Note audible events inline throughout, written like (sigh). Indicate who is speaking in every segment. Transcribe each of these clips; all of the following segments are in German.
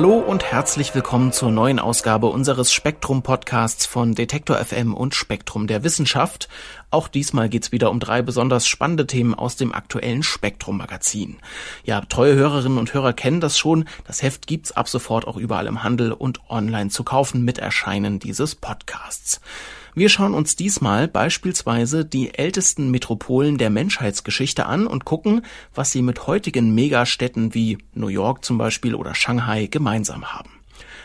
Speaker 1: Hallo und herzlich willkommen zur neuen Ausgabe unseres Spektrum Podcasts von Detektor FM und Spektrum der Wissenschaft. Auch diesmal geht's wieder um drei besonders spannende Themen aus dem aktuellen Spektrum Magazin. Ja, treue Hörerinnen und Hörer kennen das schon. Das Heft gibt's ab sofort auch überall im Handel und online zu kaufen mit Erscheinen dieses Podcasts. Wir schauen uns diesmal beispielsweise die ältesten Metropolen der Menschheitsgeschichte an und gucken, was sie mit heutigen Megastädten wie New York zum Beispiel oder Shanghai gemeinsam haben.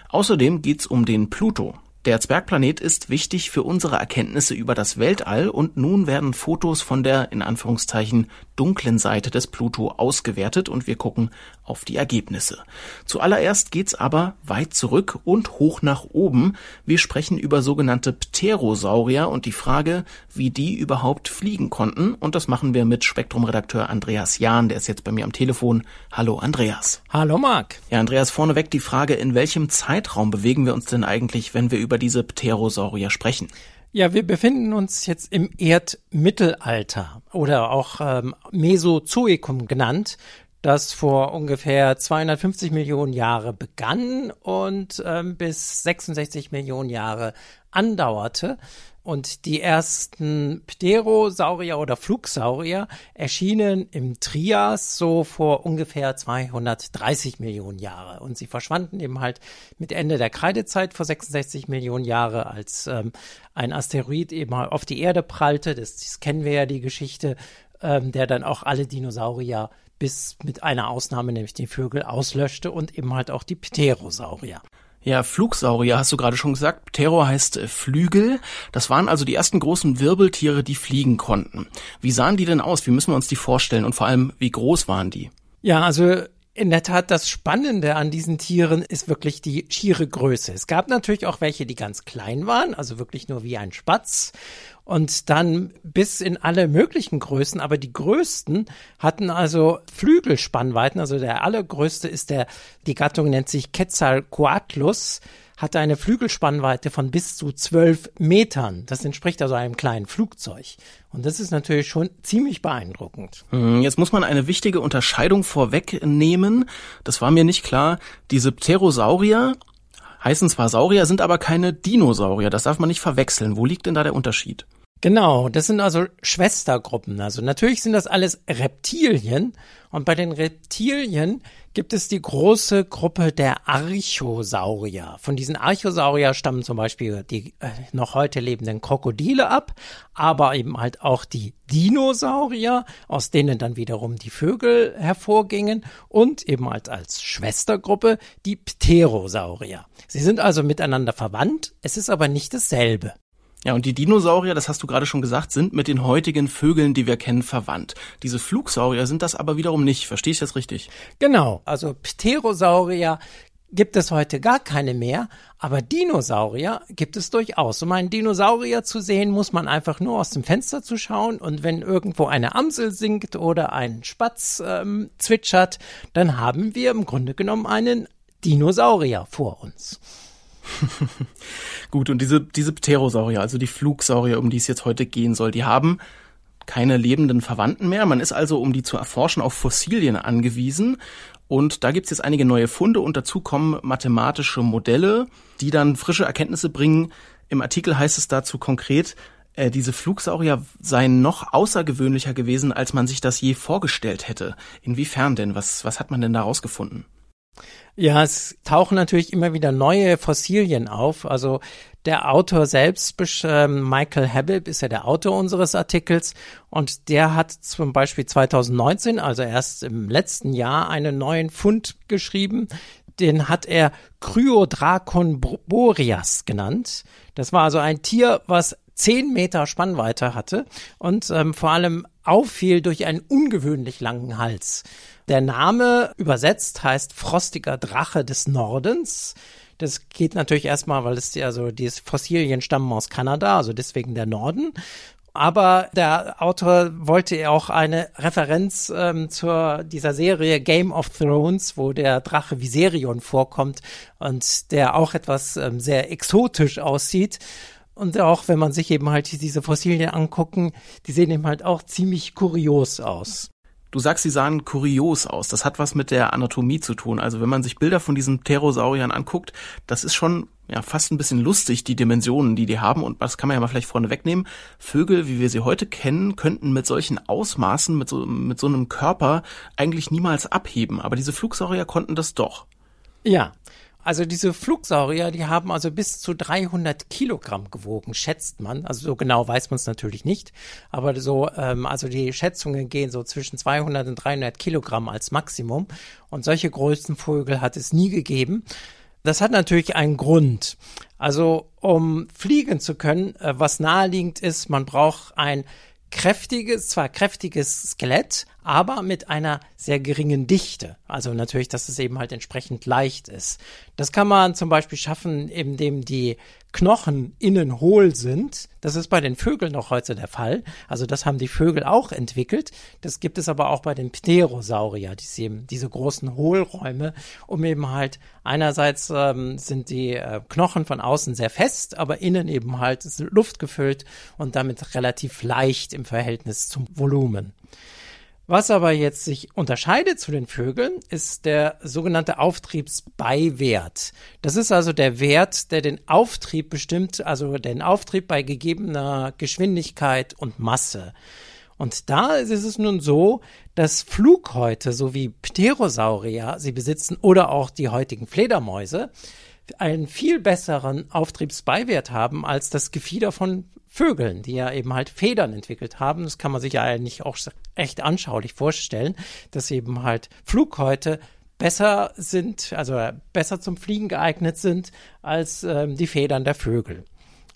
Speaker 1: Außerdem geht's um den Pluto, der Zwergplanet ist wichtig für unsere Erkenntnisse über das Weltall und nun werden Fotos von der in Anführungszeichen dunklen Seite des Pluto ausgewertet und wir gucken auf die Ergebnisse. Zuallererst geht's aber weit zurück und hoch nach oben. Wir sprechen über sogenannte Pterosaurier und die Frage, wie die überhaupt fliegen konnten und das machen wir mit Spektrumredakteur Andreas Jahn, der ist jetzt bei mir am Telefon. Hallo Andreas.
Speaker 2: Hallo Marc.
Speaker 1: Ja, Andreas, vorneweg die Frage, in welchem Zeitraum bewegen wir uns denn eigentlich, wenn wir über über diese Pterosaurier sprechen?
Speaker 2: Ja, wir befinden uns jetzt im Erdmittelalter oder auch ähm, Mesozoikum genannt, das vor ungefähr 250 Millionen Jahre begann und ähm, bis 66 Millionen Jahre andauerte. Und die ersten Pterosaurier oder Flugsaurier erschienen im Trias so vor ungefähr 230 Millionen Jahre. Und sie verschwanden eben halt mit Ende der Kreidezeit vor 66 Millionen Jahre, als ähm, ein Asteroid eben auf die Erde prallte. Das, das kennen wir ja die Geschichte, ähm, der dann auch alle Dinosaurier bis mit einer Ausnahme, nämlich die Vögel, auslöschte und eben halt auch die Pterosaurier.
Speaker 1: Ja, Flugsaurier hast du gerade schon gesagt. Ptero heißt äh, Flügel. Das waren also die ersten großen Wirbeltiere, die fliegen konnten. Wie sahen die denn aus? Wie müssen wir uns die vorstellen? Und vor allem, wie groß waren die?
Speaker 2: Ja, also in der Tat, das Spannende an diesen Tieren ist wirklich die schiere Größe. Es gab natürlich auch welche, die ganz klein waren, also wirklich nur wie ein Spatz und dann bis in alle möglichen Größen, aber die größten hatten also Flügelspannweiten, also der allergrößte ist der, die Gattung nennt sich Quetzalcoatlus, hatte eine Flügelspannweite von bis zu zwölf Metern. Das entspricht also einem kleinen Flugzeug. Und das ist natürlich schon ziemlich beeindruckend.
Speaker 1: Hm, jetzt muss man eine wichtige Unterscheidung vorwegnehmen. Das war mir nicht klar. Diese Pterosaurier heißen zwar Saurier, sind aber keine Dinosaurier. Das darf man nicht verwechseln. Wo liegt denn da der Unterschied?
Speaker 2: Genau, das sind also Schwestergruppen. Also natürlich sind das alles Reptilien und bei den Reptilien gibt es die große Gruppe der Archosaurier. Von diesen Archosaurier stammen zum Beispiel die äh, noch heute lebenden Krokodile ab, aber eben halt auch die Dinosaurier, aus denen dann wiederum die Vögel hervorgingen und eben halt als Schwestergruppe die Pterosaurier. Sie sind also miteinander verwandt, es ist aber nicht dasselbe.
Speaker 1: Ja, und die Dinosaurier, das hast du gerade schon gesagt, sind mit den heutigen Vögeln, die wir kennen, verwandt. Diese Flugsaurier sind das aber wiederum nicht. Verstehe ich das richtig?
Speaker 2: Genau. Also Pterosaurier gibt es heute gar keine mehr, aber Dinosaurier gibt es durchaus. Um einen Dinosaurier zu sehen, muss man einfach nur aus dem Fenster zu schauen und wenn irgendwo eine Amsel singt oder ein Spatz ähm, zwitschert, dann haben wir im Grunde genommen einen Dinosaurier vor uns. (laughs)
Speaker 1: Gut, und diese, diese Pterosaurier, also die Flugsaurier, um die es jetzt heute gehen soll, die haben keine lebenden Verwandten mehr. Man ist also, um die zu erforschen, auf Fossilien angewiesen. Und da gibt's jetzt einige neue Funde und dazu kommen mathematische Modelle, die dann frische Erkenntnisse bringen. Im Artikel heißt es dazu konkret, äh, diese Flugsaurier seien noch außergewöhnlicher gewesen, als man sich das je vorgestellt hätte. Inwiefern denn? Was, was hat man denn da rausgefunden?
Speaker 2: Ja, es tauchen natürlich immer wieder neue Fossilien auf. Also der Autor selbst, äh, Michael Habib, ist ja der Autor unseres Artikels und der hat zum Beispiel 2019, also erst im letzten Jahr, einen neuen Fund geschrieben. Den hat er Kryodracon boreas genannt. Das war also ein Tier, was zehn Meter Spannweite hatte und ähm, vor allem auffiel durch einen ungewöhnlich langen Hals. Der Name übersetzt heißt frostiger Drache des Nordens. Das geht natürlich erstmal, weil es also die Fossilien stammen aus Kanada, also deswegen der Norden. Aber der Autor wollte auch eine Referenz ähm, zur dieser Serie Game of Thrones, wo der Drache Viserion vorkommt und der auch etwas ähm, sehr exotisch aussieht. Und auch wenn man sich eben halt diese Fossilien angucken, die sehen eben halt auch ziemlich kurios aus.
Speaker 1: Du sagst, sie sahen kurios aus. Das hat was mit der Anatomie zu tun. Also wenn man sich Bilder von diesen Pterosauriern anguckt, das ist schon ja fast ein bisschen lustig, die Dimensionen, die die haben. Und das kann man ja mal vielleicht vorne wegnehmen. Vögel, wie wir sie heute kennen, könnten mit solchen Ausmaßen, mit so, mit so einem Körper eigentlich niemals abheben. Aber diese Flugsaurier konnten das doch.
Speaker 2: Ja, also diese Flugsaurier, die haben also bis zu 300 Kilogramm gewogen, schätzt man. Also so genau weiß man es natürlich nicht, aber so, ähm, also die Schätzungen gehen so zwischen 200 und 300 Kilogramm als Maximum. Und solche größten Vögel hat es nie gegeben. Das hat natürlich einen Grund. Also um fliegen zu können, äh, was naheliegend ist, man braucht ein kräftiges, zwar kräftiges Skelett, aber mit einer sehr geringen Dichte. Also natürlich, dass es eben halt entsprechend leicht ist. Das kann man zum Beispiel schaffen, indem die Knochen innen hohl sind. Das ist bei den Vögeln noch heute der Fall. Also das haben die Vögel auch entwickelt. Das gibt es aber auch bei den Pterosaurier, diese, diese großen Hohlräume, um eben halt einerseits ähm, sind die äh, Knochen von außen sehr fest, aber innen eben halt ist Luft und damit relativ leicht im Verhältnis zum Volumen. Was aber jetzt sich unterscheidet zu den Vögeln, ist der sogenannte Auftriebsbeiwert. Das ist also der Wert, der den Auftrieb bestimmt, also den Auftrieb bei gegebener Geschwindigkeit und Masse. Und da ist es nun so, dass Flughäute sowie Pterosaurier sie besitzen oder auch die heutigen Fledermäuse einen viel besseren Auftriebsbeiwert haben als das Gefieder von Vögeln, die ja eben halt Federn entwickelt haben. Das kann man sich ja eigentlich auch echt anschaulich vorstellen, dass eben halt Flughäute besser sind, also besser zum Fliegen geeignet sind als ähm, die Federn der Vögel.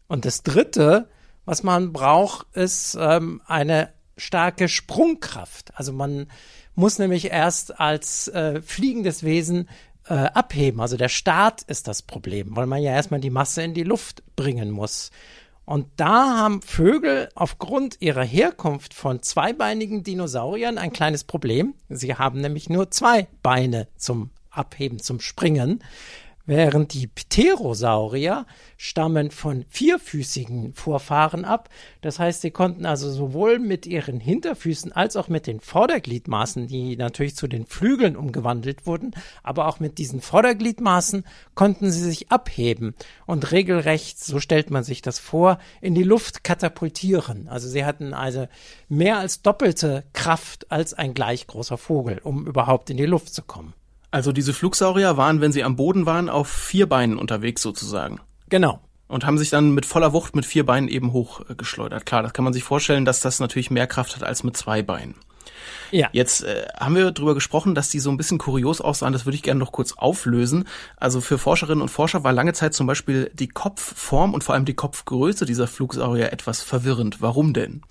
Speaker 2: Und das Dritte, was man braucht, ist ähm, eine starke Sprungkraft. Also man muss nämlich erst als äh, fliegendes Wesen äh, abheben. Also der Start ist das Problem, weil man ja erstmal die Masse in die Luft bringen muss. Und da haben Vögel aufgrund ihrer Herkunft von zweibeinigen Dinosauriern ein kleines Problem. Sie haben nämlich nur zwei Beine zum Abheben, zum Springen während die Pterosaurier stammen von vierfüßigen Vorfahren ab. Das heißt, sie konnten also sowohl mit ihren Hinterfüßen als auch mit den Vordergliedmaßen, die natürlich zu den Flügeln umgewandelt wurden, aber auch mit diesen Vordergliedmaßen konnten sie sich abheben und regelrecht, so stellt man sich das vor, in die Luft katapultieren. Also sie hatten also mehr als doppelte Kraft als ein gleich großer Vogel, um überhaupt in die Luft zu kommen.
Speaker 1: Also diese Flugsaurier waren, wenn sie am Boden waren, auf vier Beinen unterwegs sozusagen.
Speaker 2: Genau.
Speaker 1: Und haben sich dann mit voller Wucht mit vier Beinen eben hochgeschleudert. Klar, das kann man sich vorstellen, dass das natürlich mehr Kraft hat als mit zwei Beinen. Ja. Jetzt äh, haben wir darüber gesprochen, dass die so ein bisschen kurios aussahen. Das würde ich gerne noch kurz auflösen. Also für Forscherinnen und Forscher war lange Zeit zum Beispiel die Kopfform und vor allem die Kopfgröße dieser Flugsaurier etwas verwirrend. Warum denn?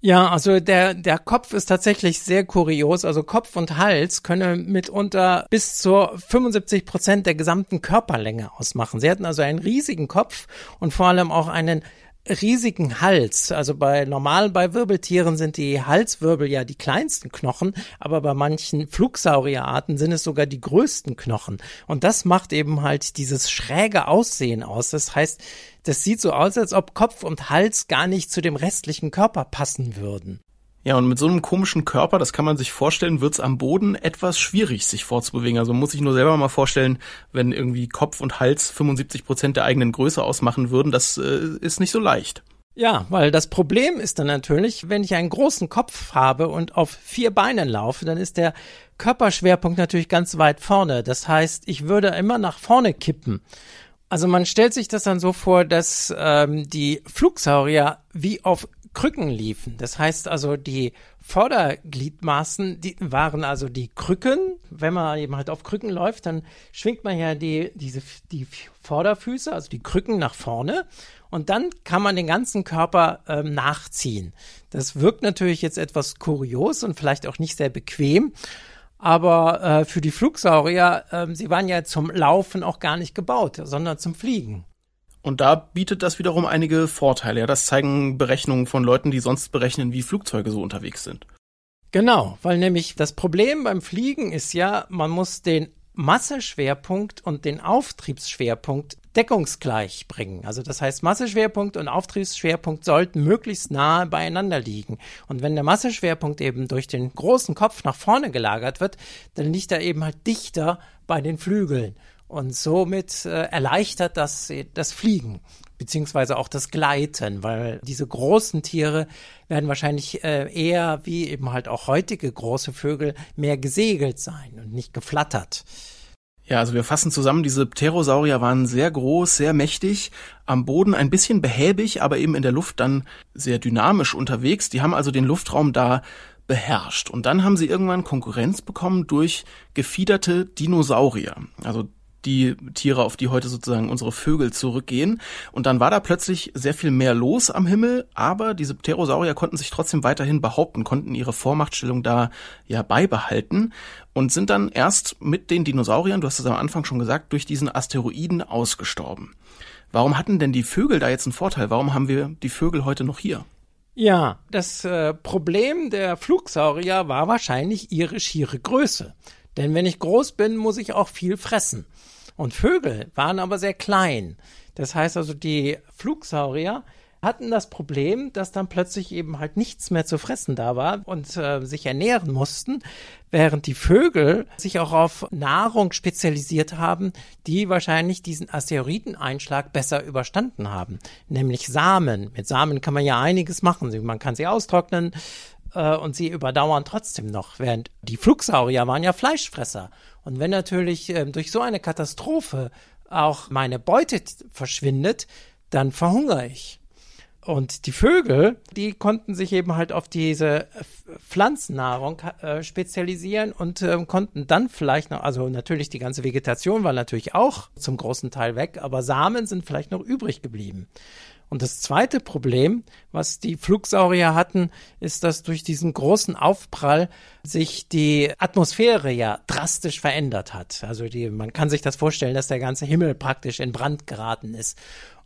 Speaker 2: Ja, also der, der Kopf ist tatsächlich sehr kurios. Also Kopf und Hals können mitunter bis zu 75 Prozent der gesamten Körperlänge ausmachen. Sie hatten also einen riesigen Kopf und vor allem auch einen riesigen Hals. Also bei normalen, bei Wirbeltieren sind die Halswirbel ja die kleinsten Knochen, aber bei manchen Flugsaurierarten sind es sogar die größten Knochen. Und das macht eben halt dieses schräge Aussehen aus. Das heißt, das sieht so aus, als ob Kopf und Hals gar nicht zu dem restlichen Körper passen würden.
Speaker 1: Ja, und mit so einem komischen Körper, das kann man sich vorstellen, wird's am Boden etwas schwierig, sich vorzubewegen. Also muss ich nur selber mal vorstellen, wenn irgendwie Kopf und Hals 75 Prozent der eigenen Größe ausmachen würden, das äh, ist nicht so leicht.
Speaker 2: Ja, weil das Problem ist dann natürlich, wenn ich einen großen Kopf habe und auf vier Beinen laufe, dann ist der Körperschwerpunkt natürlich ganz weit vorne. Das heißt, ich würde immer nach vorne kippen. Also man stellt sich das dann so vor, dass ähm, die Flugsaurier wie auf Krücken liefen. Das heißt also, die Vordergliedmaßen, die waren also die Krücken. Wenn man eben halt auf Krücken läuft, dann schwingt man ja die, diese, die Vorderfüße, also die Krücken nach vorne. Und dann kann man den ganzen Körper ähm, nachziehen. Das wirkt natürlich jetzt etwas kurios und vielleicht auch nicht sehr bequem. Aber äh, für die Flugsaurier, äh, sie waren ja zum Laufen auch gar nicht gebaut, sondern zum Fliegen.
Speaker 1: Und da bietet das wiederum einige Vorteile. Ja, das zeigen Berechnungen von Leuten, die sonst berechnen, wie Flugzeuge so unterwegs sind.
Speaker 2: Genau, weil nämlich das Problem beim Fliegen ist ja, man muss den Masseschwerpunkt und den Auftriebsschwerpunkt deckungsgleich bringen. Also das heißt, Masseschwerpunkt und Auftriebsschwerpunkt sollten möglichst nahe beieinander liegen. Und wenn der Masseschwerpunkt eben durch den großen Kopf nach vorne gelagert wird, dann liegt er eben halt dichter bei den Flügeln. Und somit äh, erleichtert das das Fliegen beziehungsweise auch das Gleiten, weil diese großen Tiere werden wahrscheinlich äh, eher wie eben halt auch heutige große Vögel mehr gesegelt sein und nicht geflattert.
Speaker 1: Ja, also wir fassen zusammen, diese Pterosaurier waren sehr groß, sehr mächtig, am Boden ein bisschen behäbig, aber eben in der Luft dann sehr dynamisch unterwegs. Die haben also den Luftraum da beherrscht. Und dann haben sie irgendwann Konkurrenz bekommen durch gefiederte Dinosaurier. Also die Tiere, auf die heute sozusagen unsere Vögel zurückgehen. Und dann war da plötzlich sehr viel mehr los am Himmel, aber diese Pterosaurier konnten sich trotzdem weiterhin behaupten, konnten ihre Vormachtstellung da ja beibehalten und sind dann erst mit den Dinosauriern, du hast es am Anfang schon gesagt, durch diesen Asteroiden ausgestorben. Warum hatten denn die Vögel da jetzt einen Vorteil? Warum haben wir die Vögel heute noch hier?
Speaker 2: Ja, das äh, Problem der Flugsaurier war wahrscheinlich ihre schiere Größe. Denn wenn ich groß bin, muss ich auch viel fressen. Und Vögel waren aber sehr klein. Das heißt also, die Flugsaurier hatten das Problem, dass dann plötzlich eben halt nichts mehr zu fressen da war und äh, sich ernähren mussten, während die Vögel sich auch auf Nahrung spezialisiert haben, die wahrscheinlich diesen Asteroideneinschlag besser überstanden haben, nämlich Samen. Mit Samen kann man ja einiges machen. Man kann sie austrocknen, äh, und sie überdauern trotzdem noch, während die Flugsaurier waren ja Fleischfresser. Und wenn natürlich äh, durch so eine Katastrophe auch meine Beute verschwindet, dann verhungere ich. Und die Vögel, die konnten sich eben halt auf diese Pflanzennahrung äh, spezialisieren und äh, konnten dann vielleicht noch, also natürlich die ganze Vegetation war natürlich auch zum großen Teil weg, aber Samen sind vielleicht noch übrig geblieben. Und das zweite Problem, was die Flugsaurier hatten, ist, dass durch diesen großen Aufprall sich die Atmosphäre ja drastisch verändert hat. Also die, man kann sich das vorstellen, dass der ganze Himmel praktisch in Brand geraten ist.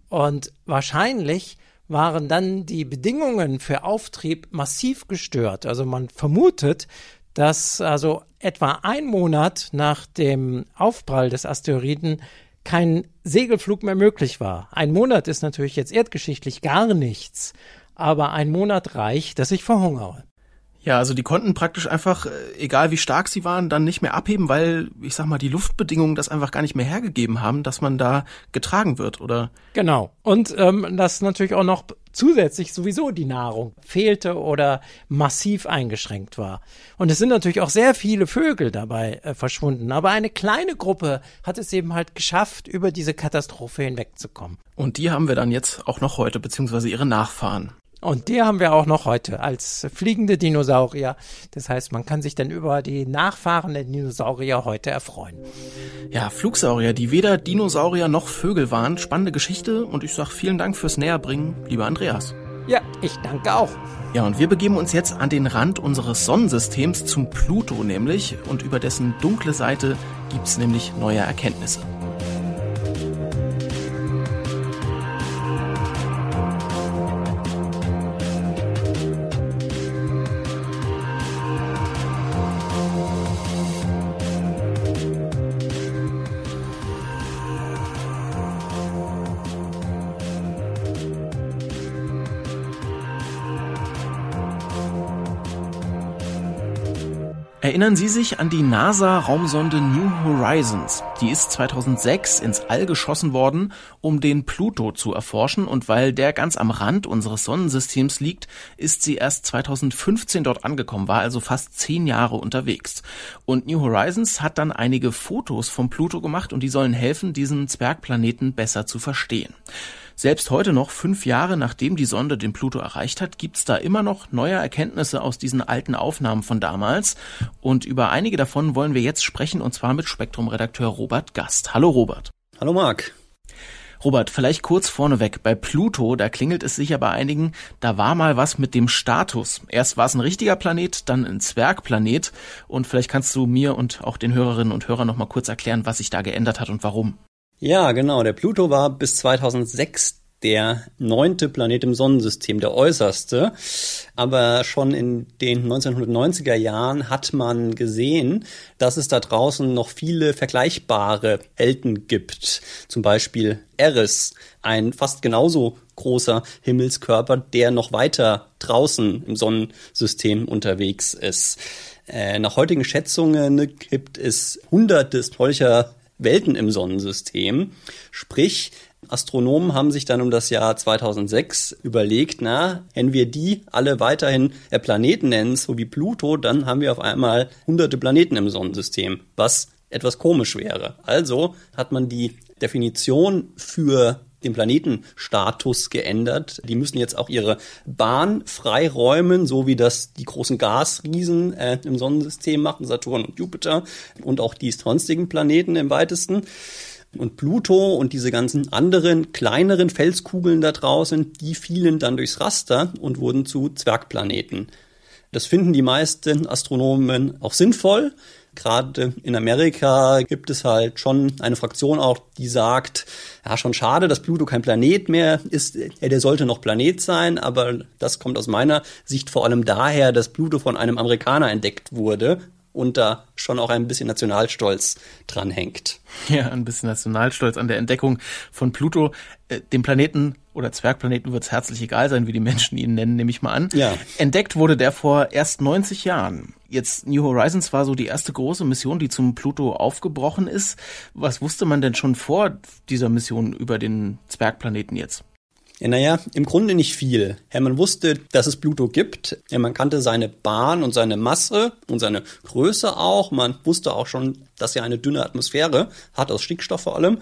Speaker 2: Und wahrscheinlich waren dann die Bedingungen für Auftrieb massiv gestört. Also man vermutet, dass also etwa ein Monat nach dem Aufprall des Asteroiden kein Segelflug mehr möglich war. Ein Monat ist natürlich jetzt erdgeschichtlich gar nichts, aber ein Monat reicht, dass ich verhungere.
Speaker 1: Ja, also die konnten praktisch einfach, äh, egal wie stark sie waren, dann nicht mehr abheben, weil, ich sag mal, die Luftbedingungen das einfach gar nicht mehr hergegeben haben, dass man da getragen wird, oder?
Speaker 2: Genau. Und ähm, dass natürlich auch noch zusätzlich sowieso die Nahrung fehlte oder massiv eingeschränkt war. Und es sind natürlich auch sehr viele Vögel dabei äh, verschwunden, aber eine kleine Gruppe hat es eben halt geschafft, über diese Katastrophe hinwegzukommen.
Speaker 1: Und die haben wir dann jetzt auch noch heute, beziehungsweise ihre Nachfahren.
Speaker 2: Und die haben wir auch noch heute als fliegende Dinosaurier. Das heißt, man kann sich dann über die Nachfahren der Dinosaurier heute erfreuen.
Speaker 1: Ja, Flugsaurier, die weder Dinosaurier noch Vögel waren. Spannende Geschichte und ich sag vielen Dank fürs Näherbringen, lieber Andreas.
Speaker 2: Ja, ich danke auch.
Speaker 1: Ja, und wir begeben uns jetzt an den Rand unseres Sonnensystems zum Pluto nämlich und über dessen dunkle Seite gibt's nämlich neue Erkenntnisse. Erinnern Sie sich an die NASA-Raumsonde New Horizons? Die ist 2006 ins All geschossen worden, um den Pluto zu erforschen und weil der ganz am Rand unseres Sonnensystems liegt, ist sie erst 2015 dort angekommen, war also fast zehn Jahre unterwegs. Und New Horizons hat dann einige Fotos vom Pluto gemacht und die sollen helfen, diesen Zwergplaneten besser zu verstehen. Selbst heute noch, fünf Jahre nachdem die Sonde den Pluto erreicht hat, gibt's da immer noch neue Erkenntnisse aus diesen alten Aufnahmen von damals. Und über einige davon wollen wir jetzt sprechen, und zwar mit Spektrum-Redakteur Robert Gast. Hallo Robert.
Speaker 3: Hallo Marc.
Speaker 1: Robert, vielleicht kurz vorneweg. Bei Pluto, da klingelt es sicher bei einigen, da war mal was mit dem Status. Erst war es ein richtiger Planet, dann ein Zwergplanet. Und vielleicht kannst du mir und auch den Hörerinnen und Hörern noch mal kurz erklären, was sich da geändert hat und warum.
Speaker 3: Ja, genau. Der Pluto war bis 2006 der neunte Planet im Sonnensystem, der äußerste. Aber schon in den 1990er Jahren hat man gesehen, dass es da draußen noch viele vergleichbare Helden gibt. Zum Beispiel Eris, ein fast genauso großer Himmelskörper, der noch weiter draußen im Sonnensystem unterwegs ist. Äh, nach heutigen Schätzungen gibt es hunderte solcher Welten im Sonnensystem. Sprich, Astronomen haben sich dann um das Jahr 2006 überlegt, na, wenn wir die alle weiterhin Planeten nennen, so wie Pluto, dann haben wir auf einmal hunderte Planeten im Sonnensystem, was etwas komisch wäre. Also hat man die Definition für den Planetenstatus geändert. Die müssen jetzt auch ihre Bahn freiräumen, so wie das die großen Gasriesen äh, im Sonnensystem machen, Saturn und Jupiter und auch die sonstigen Planeten im weitesten. Und Pluto und diese ganzen anderen kleineren Felskugeln da draußen, die fielen dann durchs Raster und wurden zu Zwergplaneten. Das finden die meisten Astronomen auch sinnvoll. Gerade in Amerika gibt es halt schon eine Fraktion auch, die sagt, ja, schon schade, dass Pluto kein Planet mehr ist. Der sollte noch Planet sein, aber das kommt aus meiner Sicht vor allem daher, dass Pluto von einem Amerikaner entdeckt wurde und da schon auch ein bisschen Nationalstolz dran hängt.
Speaker 1: Ja, ein bisschen Nationalstolz an der Entdeckung von Pluto. Äh, dem Planeten oder Zwergplaneten wird es herzlich egal sein, wie die Menschen ihn nennen, nehme ich mal an.
Speaker 3: Ja.
Speaker 1: Entdeckt wurde der vor erst 90 Jahren. Jetzt New Horizons war so die erste große Mission, die zum Pluto aufgebrochen ist. Was wusste man denn schon vor dieser Mission über den Zwergplaneten jetzt?
Speaker 3: Ja, naja, im Grunde nicht viel. Ja, man wusste, dass es Pluto gibt. Ja, man kannte seine Bahn und seine Masse und seine Größe auch. Man wusste auch schon, dass er eine dünne Atmosphäre hat, aus Stickstoff vor allem.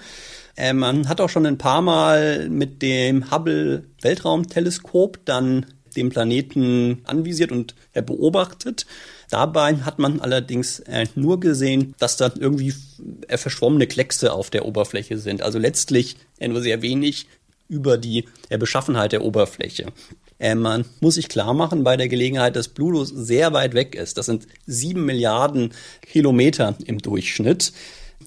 Speaker 3: Äh, man hat auch schon ein paar Mal mit dem Hubble Weltraumteleskop dann den Planeten anvisiert und äh, beobachtet. Dabei hat man allerdings äh, nur gesehen, dass da irgendwie äh, verschwommene Kleckse auf der Oberfläche sind. Also letztlich äh, nur sehr wenig über die Beschaffenheit der Oberfläche. Man muss sich klar machen bei der Gelegenheit, dass Pluto sehr weit weg ist. Das sind sieben Milliarden Kilometer im Durchschnitt.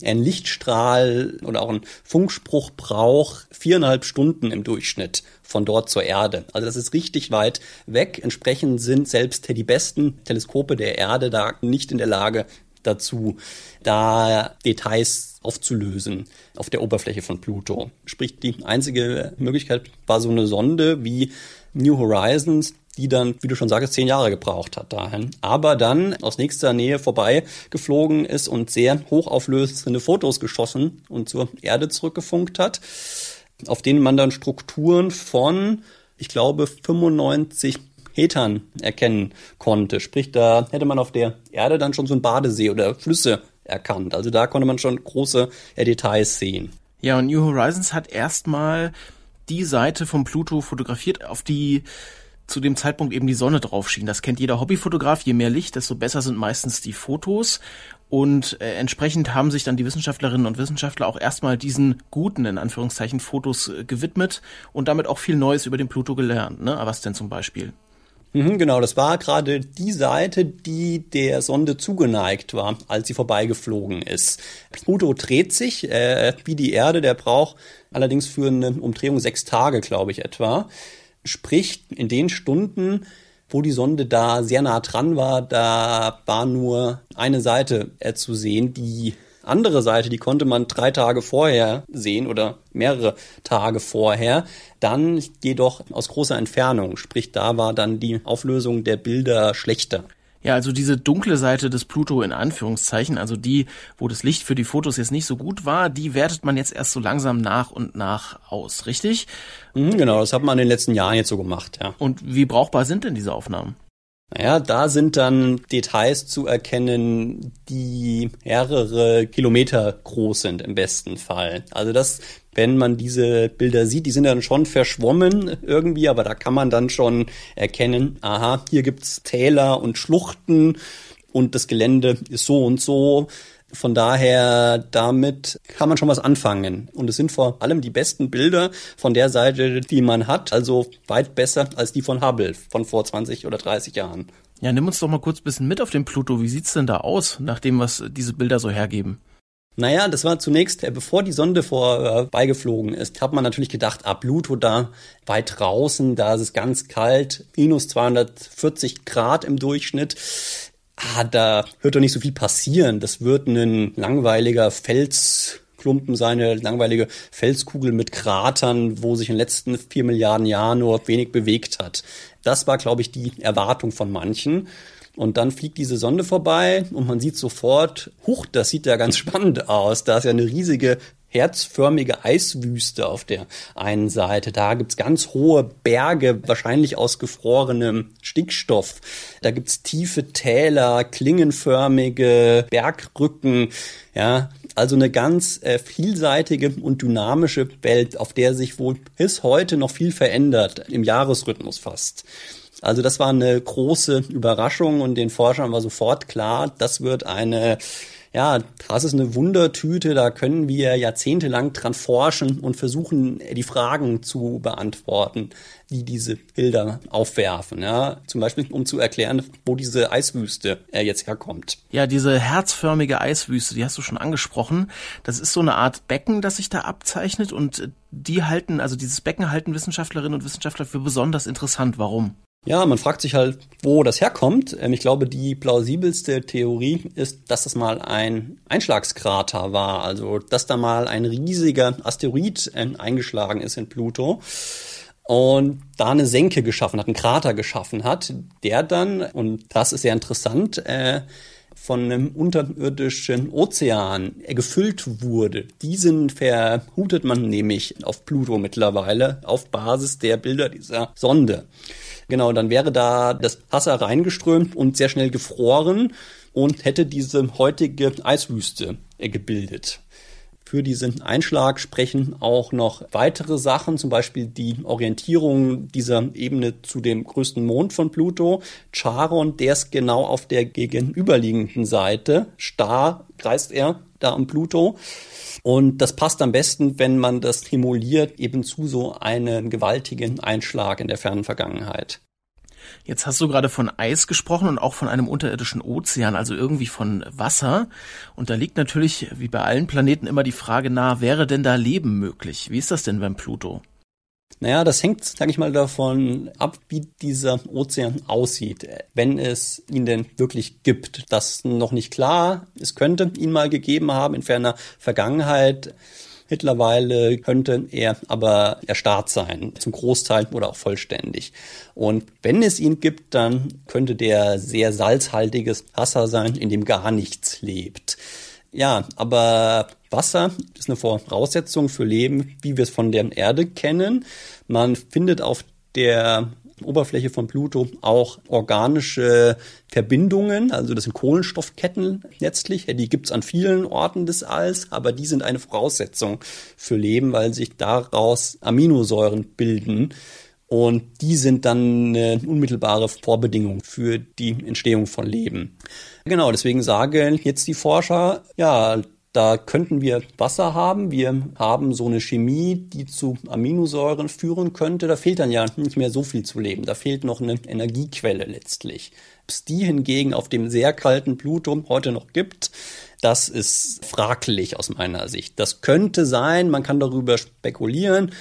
Speaker 3: Ein Lichtstrahl oder auch ein Funkspruch braucht viereinhalb Stunden im Durchschnitt von dort zur Erde. Also das ist richtig weit weg. Entsprechend sind selbst die besten Teleskope der Erde da nicht in der Lage dazu, da Details aufzulösen auf der Oberfläche von Pluto. Sprich, die einzige Möglichkeit war so eine Sonde wie New Horizons, die dann, wie du schon sagst, zehn Jahre gebraucht hat dahin. Aber dann aus nächster Nähe vorbei geflogen ist und sehr hochauflösende Fotos geschossen und zur Erde zurückgefunkt hat, auf denen man dann Strukturen von, ich glaube, 95 Metern erkennen konnte. Sprich, da hätte man auf der Erde dann schon so ein Badesee oder Flüsse erkannt. Also da konnte man schon große Details sehen.
Speaker 1: Ja, und New Horizons hat erstmal die Seite vom Pluto fotografiert, auf die zu dem Zeitpunkt eben die Sonne drauf schien. Das kennt jeder Hobbyfotograf. Je mehr Licht, desto besser sind meistens die Fotos. Und äh, entsprechend haben sich dann die Wissenschaftlerinnen und Wissenschaftler auch erstmal diesen guten, in Anführungszeichen, Fotos äh, gewidmet und damit auch viel Neues über den Pluto gelernt. Ne? Was denn zum Beispiel?
Speaker 3: Mhm, genau, das war gerade die Seite, die der Sonde zugeneigt war, als sie vorbeigeflogen ist. Pluto dreht sich äh, wie die Erde, der braucht allerdings für eine Umdrehung sechs Tage, glaube ich, etwa. Sprich, in den Stunden, wo die Sonde da sehr nah dran war, da war nur eine Seite äh, zu sehen, die andere Seite, die konnte man drei Tage vorher sehen oder mehrere Tage vorher, dann jedoch aus großer Entfernung. Sprich, da war dann die Auflösung der Bilder schlechter.
Speaker 1: Ja, also diese dunkle Seite des Pluto in Anführungszeichen, also die, wo das Licht für die Fotos jetzt nicht so gut war, die wertet man jetzt erst so langsam nach und nach aus, richtig?
Speaker 3: Mhm, genau, das hat man in den letzten Jahren jetzt so gemacht, ja.
Speaker 1: Und wie brauchbar sind denn diese Aufnahmen?
Speaker 3: Naja, da sind dann Details zu erkennen, die mehrere Kilometer groß sind im besten Fall. Also das, wenn man diese Bilder sieht, die sind dann schon verschwommen irgendwie, aber da kann man dann schon erkennen, aha, hier gibt's Täler und Schluchten und das Gelände ist so und so. Von daher, damit kann man schon was anfangen. Und es sind vor allem die besten Bilder von der Seite, die man hat. Also weit besser als die von Hubble von vor 20 oder 30 Jahren.
Speaker 1: Ja, nimm uns doch mal kurz ein bisschen mit auf den Pluto. Wie sieht's denn da aus, nach dem, was diese Bilder so hergeben?
Speaker 3: Naja, das war zunächst, äh, bevor die Sonde vorbeigeflogen ist, hat man natürlich gedacht, ah, Pluto da weit draußen, da ist es ganz kalt, minus 240 Grad im Durchschnitt. Ah, da wird doch nicht so viel passieren. Das wird ein langweiliger Felsklumpen sein, eine langweilige Felskugel mit Kratern, wo sich in den letzten vier Milliarden Jahren nur wenig bewegt hat. Das war, glaube ich, die Erwartung von manchen. Und dann fliegt diese Sonde vorbei und man sieht sofort, huch, das sieht ja ganz (laughs) spannend aus. Da ist ja eine riesige herzförmige Eiswüste auf der einen Seite. Da gibt's ganz hohe Berge, wahrscheinlich aus gefrorenem Stickstoff. Da gibt's tiefe Täler, klingenförmige Bergrücken. Ja, also eine ganz äh, vielseitige und dynamische Welt, auf der sich wohl bis heute noch viel verändert, im Jahresrhythmus fast. Also das war eine große Überraschung und den Forschern war sofort klar, das wird eine ja, das ist eine Wundertüte, da können wir jahrzehntelang dran forschen und versuchen, die Fragen zu beantworten, die diese Bilder aufwerfen. Ja, zum Beispiel, um zu erklären, wo diese Eiswüste äh, jetzt herkommt.
Speaker 1: Ja, diese herzförmige Eiswüste, die hast du schon angesprochen. Das ist so eine Art Becken, das sich da abzeichnet und die halten, also dieses Becken halten Wissenschaftlerinnen und Wissenschaftler für besonders interessant. Warum?
Speaker 3: Ja, man fragt sich halt, wo das herkommt. Ähm, ich glaube, die plausibelste Theorie ist, dass das mal ein Einschlagskrater war. Also, dass da mal ein riesiger Asteroid ähm, eingeschlagen ist in Pluto und da eine Senke geschaffen hat, einen Krater geschaffen hat, der dann, und das ist sehr interessant, äh, von einem unterirdischen Ozean gefüllt wurde. Diesen verhutet man nämlich auf Pluto mittlerweile auf Basis der Bilder dieser Sonde. Genau, dann wäre da das Wasser reingeströmt und sehr schnell gefroren und hätte diese heutige Eiswüste gebildet. Für diesen Einschlag sprechen auch noch weitere Sachen, zum Beispiel die Orientierung dieser Ebene zu dem größten Mond von Pluto, Charon, der ist genau auf der gegenüberliegenden Seite. Star kreist er da am Pluto. Und das passt am besten, wenn man das simuliert, eben zu so einem gewaltigen Einschlag in der fernen Vergangenheit.
Speaker 1: Jetzt hast du gerade von Eis gesprochen und auch von einem unterirdischen Ozean, also irgendwie von Wasser. Und da liegt natürlich, wie bei allen Planeten, immer die Frage nahe, wäre denn da Leben möglich? Wie ist das denn beim Pluto?
Speaker 3: Naja, das hängt, sage ich mal, davon ab, wie dieser Ozean aussieht. Wenn es ihn denn wirklich gibt, das noch nicht klar. Es könnte ihn mal gegeben haben in ferner Vergangenheit. Mittlerweile könnte er aber erstarrt sein, zum Großteil oder auch vollständig. Und wenn es ihn gibt, dann könnte der sehr salzhaltiges Wasser sein, in dem gar nichts lebt. Ja, aber Wasser ist eine Voraussetzung für Leben, wie wir es von der Erde kennen. Man findet auf der Oberfläche von Pluto auch organische Verbindungen, also das sind Kohlenstoffketten letztlich. Die gibt's an vielen Orten des Alls, aber die sind eine Voraussetzung für Leben, weil sich daraus Aminosäuren bilden. Und die sind dann eine unmittelbare Vorbedingung für die Entstehung von Leben. Genau, deswegen sagen jetzt die Forscher, ja, da könnten wir Wasser haben. Wir haben so eine Chemie, die zu Aminosäuren führen könnte. Da fehlt dann ja nicht mehr so viel zu leben. Da fehlt noch eine Energiequelle letztlich. Ob es die hingegen auf dem sehr kalten Pluto heute noch gibt, das ist fraglich aus meiner Sicht. Das könnte sein, man kann darüber spekulieren,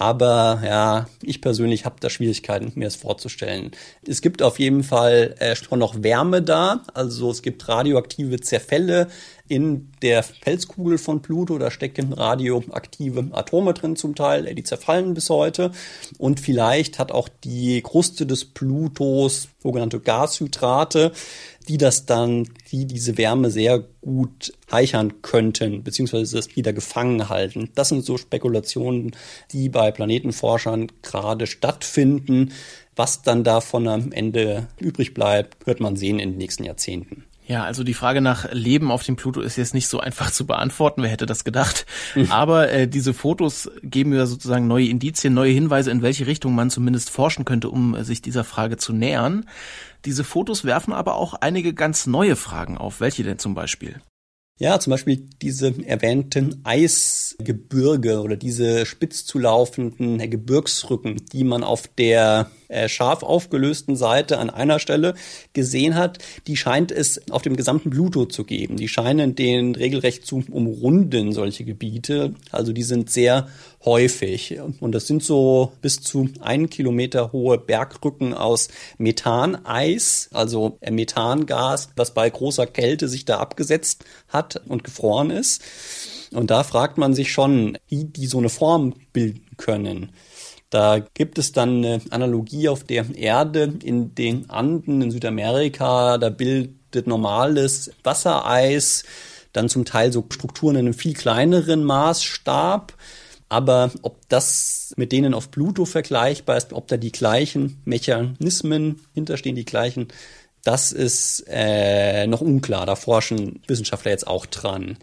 Speaker 3: aber ja, ich persönlich habe da Schwierigkeiten, mir das vorzustellen. Es gibt auf jeden Fall äh, schon noch Wärme da. Also es gibt radioaktive Zerfälle in der Felskugel von Pluto. Da stecken radioaktive Atome drin zum Teil. Die zerfallen bis heute. Und vielleicht hat auch die Kruste des Plutos sogenannte Gashydrate die das dann, die diese Wärme sehr gut reichern könnten, beziehungsweise das wieder gefangen halten. Das sind so Spekulationen, die bei Planetenforschern gerade stattfinden. Was dann davon am Ende übrig bleibt, wird man sehen in den nächsten Jahrzehnten.
Speaker 1: Ja, also die Frage nach Leben auf dem Pluto ist jetzt nicht so einfach (laughs) zu beantworten. Wer hätte das gedacht? Mhm. Aber äh, diese Fotos geben ja sozusagen neue Indizien, neue Hinweise, in welche Richtung man zumindest forschen könnte, um äh, sich dieser Frage zu nähern. Diese Fotos werfen aber auch einige ganz neue Fragen auf. Welche denn zum Beispiel?
Speaker 3: Ja, zum Beispiel diese erwähnten Eisgebirge oder diese spitz zulaufenden Gebirgsrücken, die man auf der äh, scharf aufgelösten Seite an einer Stelle gesehen hat, die scheint es auf dem gesamten Pluto zu geben. Die scheinen den regelrecht zu umrunden, solche Gebiete. Also die sind sehr häufig. Und das sind so bis zu einen Kilometer hohe Bergrücken aus Methaneis, also Methangas, was bei großer Kälte sich da abgesetzt hat und gefroren ist. Und da fragt man sich schon, wie die so eine Form bilden können. Da gibt es dann eine Analogie auf der Erde in den Anden in Südamerika. Da bildet normales Wassereis dann zum Teil so Strukturen in einem viel kleineren Maßstab. Aber ob das mit denen auf Pluto vergleichbar ist, ob da die gleichen Mechanismen hinterstehen, die gleichen, das ist äh, noch unklar. Da forschen Wissenschaftler jetzt auch dran.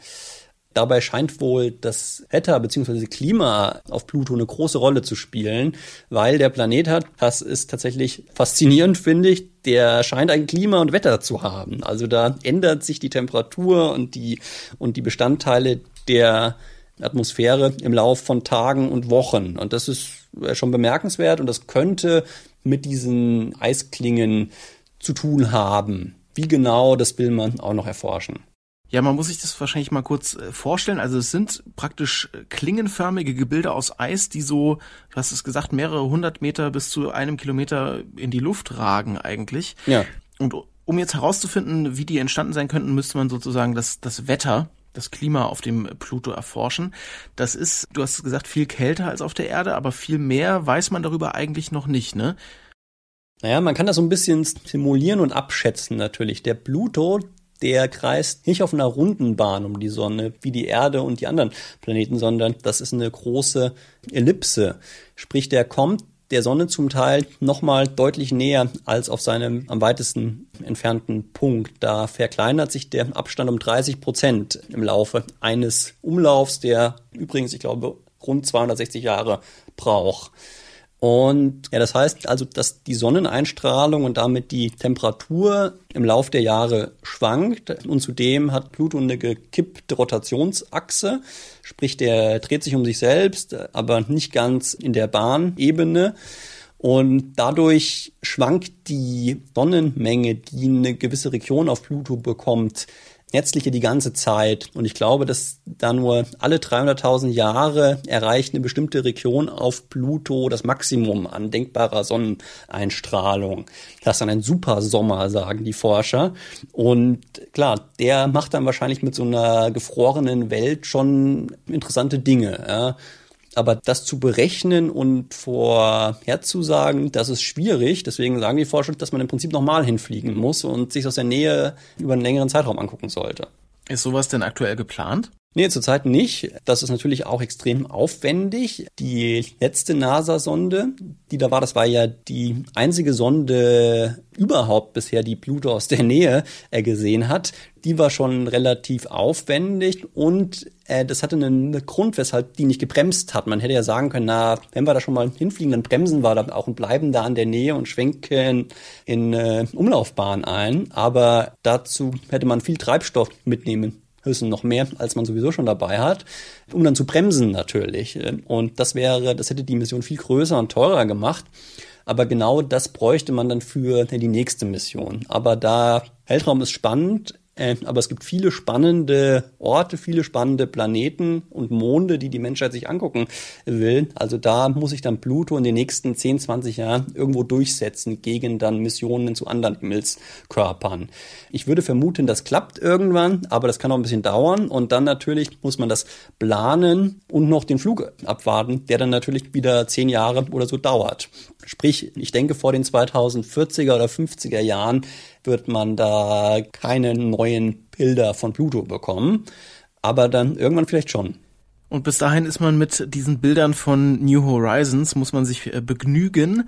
Speaker 3: Dabei scheint wohl das Wetter bzw. Klima auf Pluto eine große Rolle zu spielen, weil der Planet hat, das ist tatsächlich faszinierend, finde ich, der scheint ein Klima und Wetter zu haben. Also da ändert sich die Temperatur und die, und die Bestandteile der Atmosphäre im Lauf von Tagen und Wochen. Und das ist schon bemerkenswert und das könnte mit diesen Eisklingen zu tun haben. Wie genau, das will man auch noch erforschen.
Speaker 1: Ja, man muss sich das wahrscheinlich mal kurz äh, vorstellen. Also es sind praktisch äh, klingenförmige Gebilde aus Eis, die so, du hast es gesagt, mehrere hundert Meter bis zu einem Kilometer in die Luft ragen eigentlich.
Speaker 3: Ja.
Speaker 1: Und um jetzt herauszufinden, wie die entstanden sein könnten, müsste man sozusagen das, das Wetter, das Klima auf dem Pluto erforschen. Das ist, du hast gesagt, viel kälter als auf der Erde, aber viel mehr weiß man darüber eigentlich noch nicht, ne?
Speaker 3: Naja, man kann das so ein bisschen simulieren und abschätzen natürlich. Der Pluto, der kreist nicht auf einer runden Bahn um die Sonne wie die Erde und die anderen Planeten, sondern das ist eine große Ellipse. Sprich, der kommt der Sonne zum Teil nochmal deutlich näher als auf seinem am weitesten entfernten Punkt. Da verkleinert sich der Abstand um 30 Prozent im Laufe eines Umlaufs, der übrigens, ich glaube, rund 260 Jahre braucht. Und ja, das heißt also, dass die Sonneneinstrahlung und damit die Temperatur im Lauf der Jahre schwankt. Und zudem hat Pluto eine gekippte Rotationsachse, sprich, der dreht sich um sich selbst, aber nicht ganz in der Bahnebene. Und dadurch schwankt die Sonnenmenge, die eine gewisse Region auf Pluto bekommt, letztlich die ganze Zeit. Und ich glaube, dass da nur alle 300.000 Jahre erreicht eine bestimmte Region auf Pluto das Maximum an denkbarer Sonneneinstrahlung. Das ist dann ein Supersommer, sagen die Forscher. Und klar, der macht dann wahrscheinlich mit so einer gefrorenen Welt schon interessante Dinge. Ja. Aber das zu berechnen und vorherzusagen, das ist schwierig. Deswegen sagen die Forscher, dass man im Prinzip nochmal hinfliegen muss und sich aus der Nähe über einen längeren Zeitraum angucken sollte.
Speaker 1: Ist sowas denn aktuell geplant?
Speaker 3: Nee, zurzeit nicht. Das ist natürlich auch extrem aufwendig. Die letzte NASA-Sonde, die da war, das war ja die einzige Sonde überhaupt bisher, die Pluto aus der Nähe äh, gesehen hat. Die war schon relativ aufwendig und äh, das hatte einen Grund, weshalb die nicht gebremst hat. Man hätte ja sagen können, na, wenn wir da schon mal hinfliegen, dann bremsen wir da auch und bleiben da an der Nähe und schwenken in äh, Umlaufbahn ein. Aber dazu hätte man viel Treibstoff mitnehmen müssen, noch mehr, als man sowieso schon dabei hat, um dann zu bremsen natürlich. Und das wäre, das hätte die Mission viel größer und teurer gemacht. Aber genau das bräuchte man dann für die nächste Mission. Aber da Weltraum ist spannend, aber es gibt viele spannende Orte, viele spannende Planeten und Monde, die die Menschheit sich angucken will. Also da muss sich dann Pluto in den nächsten 10, 20 Jahren irgendwo durchsetzen gegen dann Missionen zu anderen Himmelskörpern. Ich würde vermuten, das klappt irgendwann, aber das kann auch ein bisschen dauern. Und dann natürlich muss man das planen und noch den Flug abwarten, der dann natürlich wieder 10 Jahre oder so dauert. Sprich, ich denke, vor den 2040er oder 50er Jahren wird man da keine neuen Bilder von Pluto bekommen. Aber dann irgendwann vielleicht schon.
Speaker 1: Und bis dahin ist man mit diesen Bildern von New Horizons, muss man sich äh, begnügen.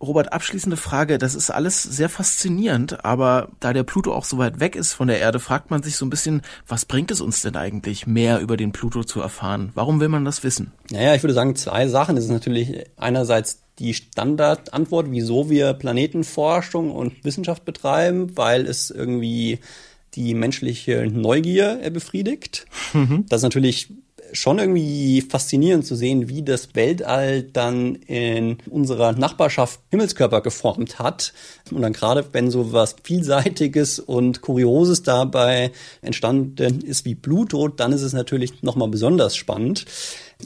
Speaker 1: Robert, abschließende Frage. Das ist alles sehr faszinierend, aber da der Pluto auch so weit weg ist von der Erde, fragt man sich so ein bisschen, was bringt es uns denn eigentlich, mehr über den Pluto zu erfahren? Warum will man das wissen?
Speaker 3: Naja, ich würde sagen, zwei Sachen. Es ist natürlich einerseits die Standardantwort, wieso wir Planetenforschung und Wissenschaft betreiben, weil es irgendwie die menschliche Neugier befriedigt. Mhm. Das ist natürlich schon irgendwie faszinierend zu sehen, wie das Weltall dann in unserer Nachbarschaft Himmelskörper geformt hat. Und dann gerade, wenn so was Vielseitiges und Kurioses dabei entstanden ist wie Pluto, dann ist es natürlich nochmal besonders spannend.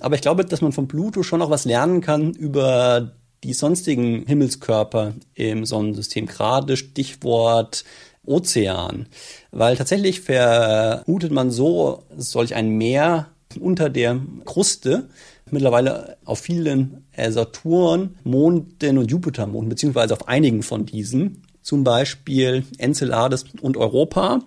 Speaker 3: Aber ich glaube, dass man von Pluto schon noch was lernen kann über die sonstigen Himmelskörper im Sonnensystem. Gerade Stichwort Ozean. Weil tatsächlich vermutet man so solch ein Meer unter der Kruste mittlerweile auf vielen Saturn, Monden und Jupitermonden, beziehungsweise auf einigen von diesen, zum Beispiel Enceladus und Europa.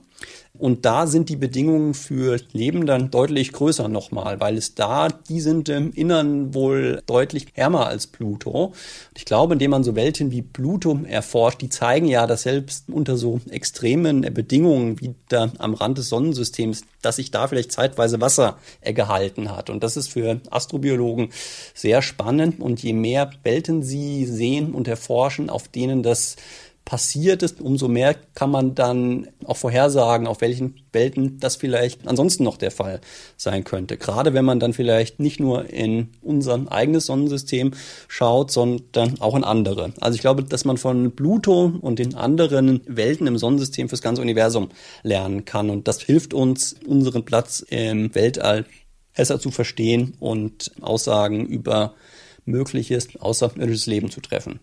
Speaker 3: Und da sind die Bedingungen für Leben dann deutlich größer nochmal, weil es da, die sind im Innern wohl deutlich ärmer als Pluto. Und ich glaube, indem man so Welten wie Pluto erforscht, die zeigen ja, dass selbst unter so extremen Bedingungen wie da am Rand des Sonnensystems, dass sich da vielleicht zeitweise Wasser gehalten hat. Und das ist für Astrobiologen sehr spannend. Und je mehr Welten sie sehen und erforschen, auf denen das passiert ist, umso mehr kann man dann auch vorhersagen, auf welchen Welten das vielleicht ansonsten noch der Fall sein könnte. Gerade wenn man dann vielleicht nicht nur in unser eigenes Sonnensystem schaut, sondern auch in andere. Also ich glaube, dass man von Pluto und den anderen Welten im Sonnensystem fürs ganze Universum lernen kann. Und das hilft uns, unseren Platz im Weltall besser zu verstehen und Aussagen über mögliches außerirdisches Leben zu treffen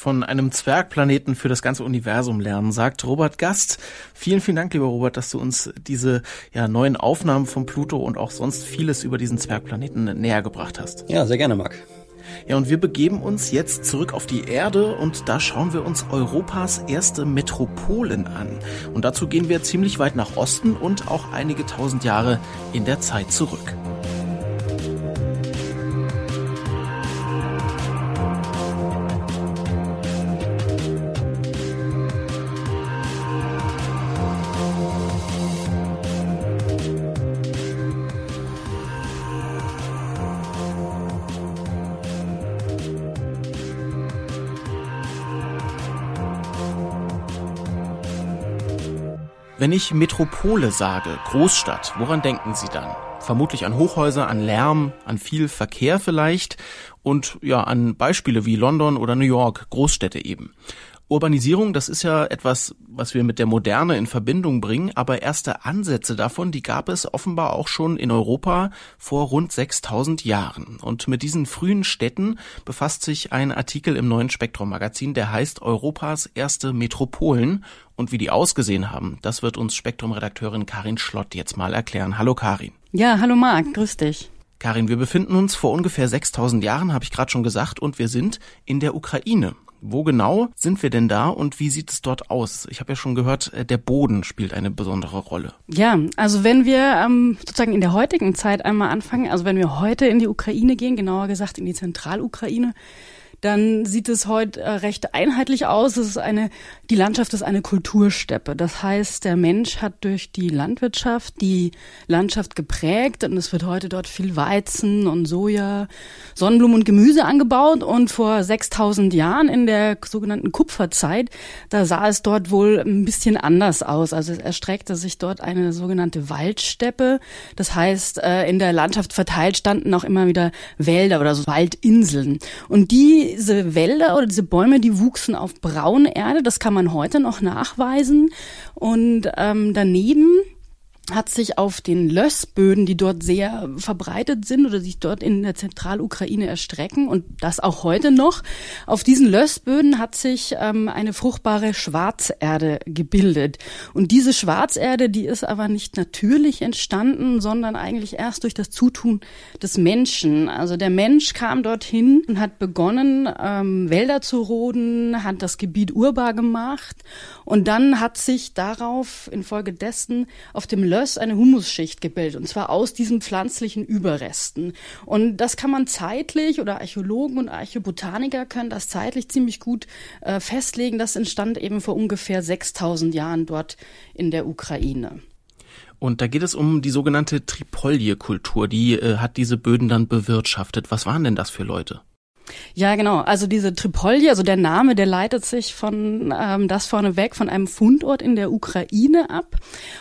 Speaker 1: von einem Zwergplaneten für das ganze Universum lernen, sagt Robert Gast. Vielen, vielen Dank, lieber Robert, dass du uns diese ja, neuen Aufnahmen von Pluto und auch sonst vieles über diesen Zwergplaneten näher gebracht hast.
Speaker 3: Ja, sehr gerne, Marc.
Speaker 1: Ja, und wir begeben uns jetzt zurück auf die Erde und da schauen wir uns Europas erste Metropolen an. Und dazu gehen wir ziemlich weit nach Osten und auch einige tausend Jahre in der Zeit zurück. Wenn ich Metropole sage, Großstadt, woran denken Sie dann? Vermutlich an Hochhäuser, an Lärm, an viel Verkehr vielleicht und ja, an Beispiele wie London oder New York, Großstädte eben. Urbanisierung, das ist ja etwas, was wir mit der Moderne in Verbindung bringen, aber erste Ansätze davon, die gab es offenbar auch schon in Europa vor rund 6000 Jahren. Und mit diesen frühen Städten befasst sich ein Artikel im neuen Spektrum Magazin, der heißt Europas erste Metropolen. Und wie die ausgesehen haben, das wird uns Spektrum-Redakteurin Karin Schlott jetzt mal erklären. Hallo Karin.
Speaker 4: Ja, hallo Marc, grüß dich.
Speaker 1: Karin, wir befinden uns vor ungefähr 6000 Jahren, habe ich gerade schon gesagt, und wir sind in der Ukraine. Wo genau sind wir denn da und wie sieht es dort aus? Ich habe ja schon gehört, äh, der Boden spielt eine besondere Rolle.
Speaker 4: Ja, also wenn wir ähm, sozusagen in der heutigen Zeit einmal anfangen, also wenn wir heute in die Ukraine gehen, genauer gesagt in die Zentralukraine, dann sieht es heute äh, recht einheitlich aus. Es ist eine, die Landschaft ist eine Kultursteppe. Das heißt, der Mensch hat durch die Landwirtschaft die Landschaft geprägt und es wird heute dort viel Weizen und Soja, Sonnenblumen und Gemüse angebaut. Und vor 6000 Jahren in der sogenannten Kupferzeit, da sah es dort wohl ein bisschen anders aus. Also es erstreckte sich dort eine sogenannte Waldsteppe. Das heißt, äh, in der Landschaft verteilt standen auch immer wieder Wälder oder so Waldinseln. Und die diese Wälder oder diese Bäume, die wuchsen auf braune Erde. Das kann man heute noch nachweisen. Und ähm, daneben hat sich auf den Lössböden, die dort sehr verbreitet sind oder sich dort in der Zentralukraine erstrecken und das auch heute noch, auf diesen Lössböden hat sich ähm, eine fruchtbare Schwarzerde gebildet. Und diese Schwarzerde, die ist aber nicht natürlich entstanden, sondern eigentlich erst durch das Zutun des Menschen. Also der Mensch kam dorthin und hat begonnen, ähm, Wälder zu roden, hat das Gebiet urbar gemacht und dann hat sich darauf infolgedessen auf dem Löss Löss eine Humusschicht gebildet, und zwar aus diesen pflanzlichen Überresten. Und das kann man zeitlich, oder Archäologen und Archäobotaniker können das zeitlich ziemlich gut äh, festlegen. Das entstand eben vor ungefähr 6000 Jahren dort in der Ukraine.
Speaker 1: Und da geht es um die sogenannte Tripolje-Kultur. Die äh, hat diese Böden dann bewirtschaftet. Was waren denn das für Leute?
Speaker 4: Ja, genau. Also diese Tripolje, also der Name, der leitet sich von ähm, das vorneweg von einem Fundort in der Ukraine ab.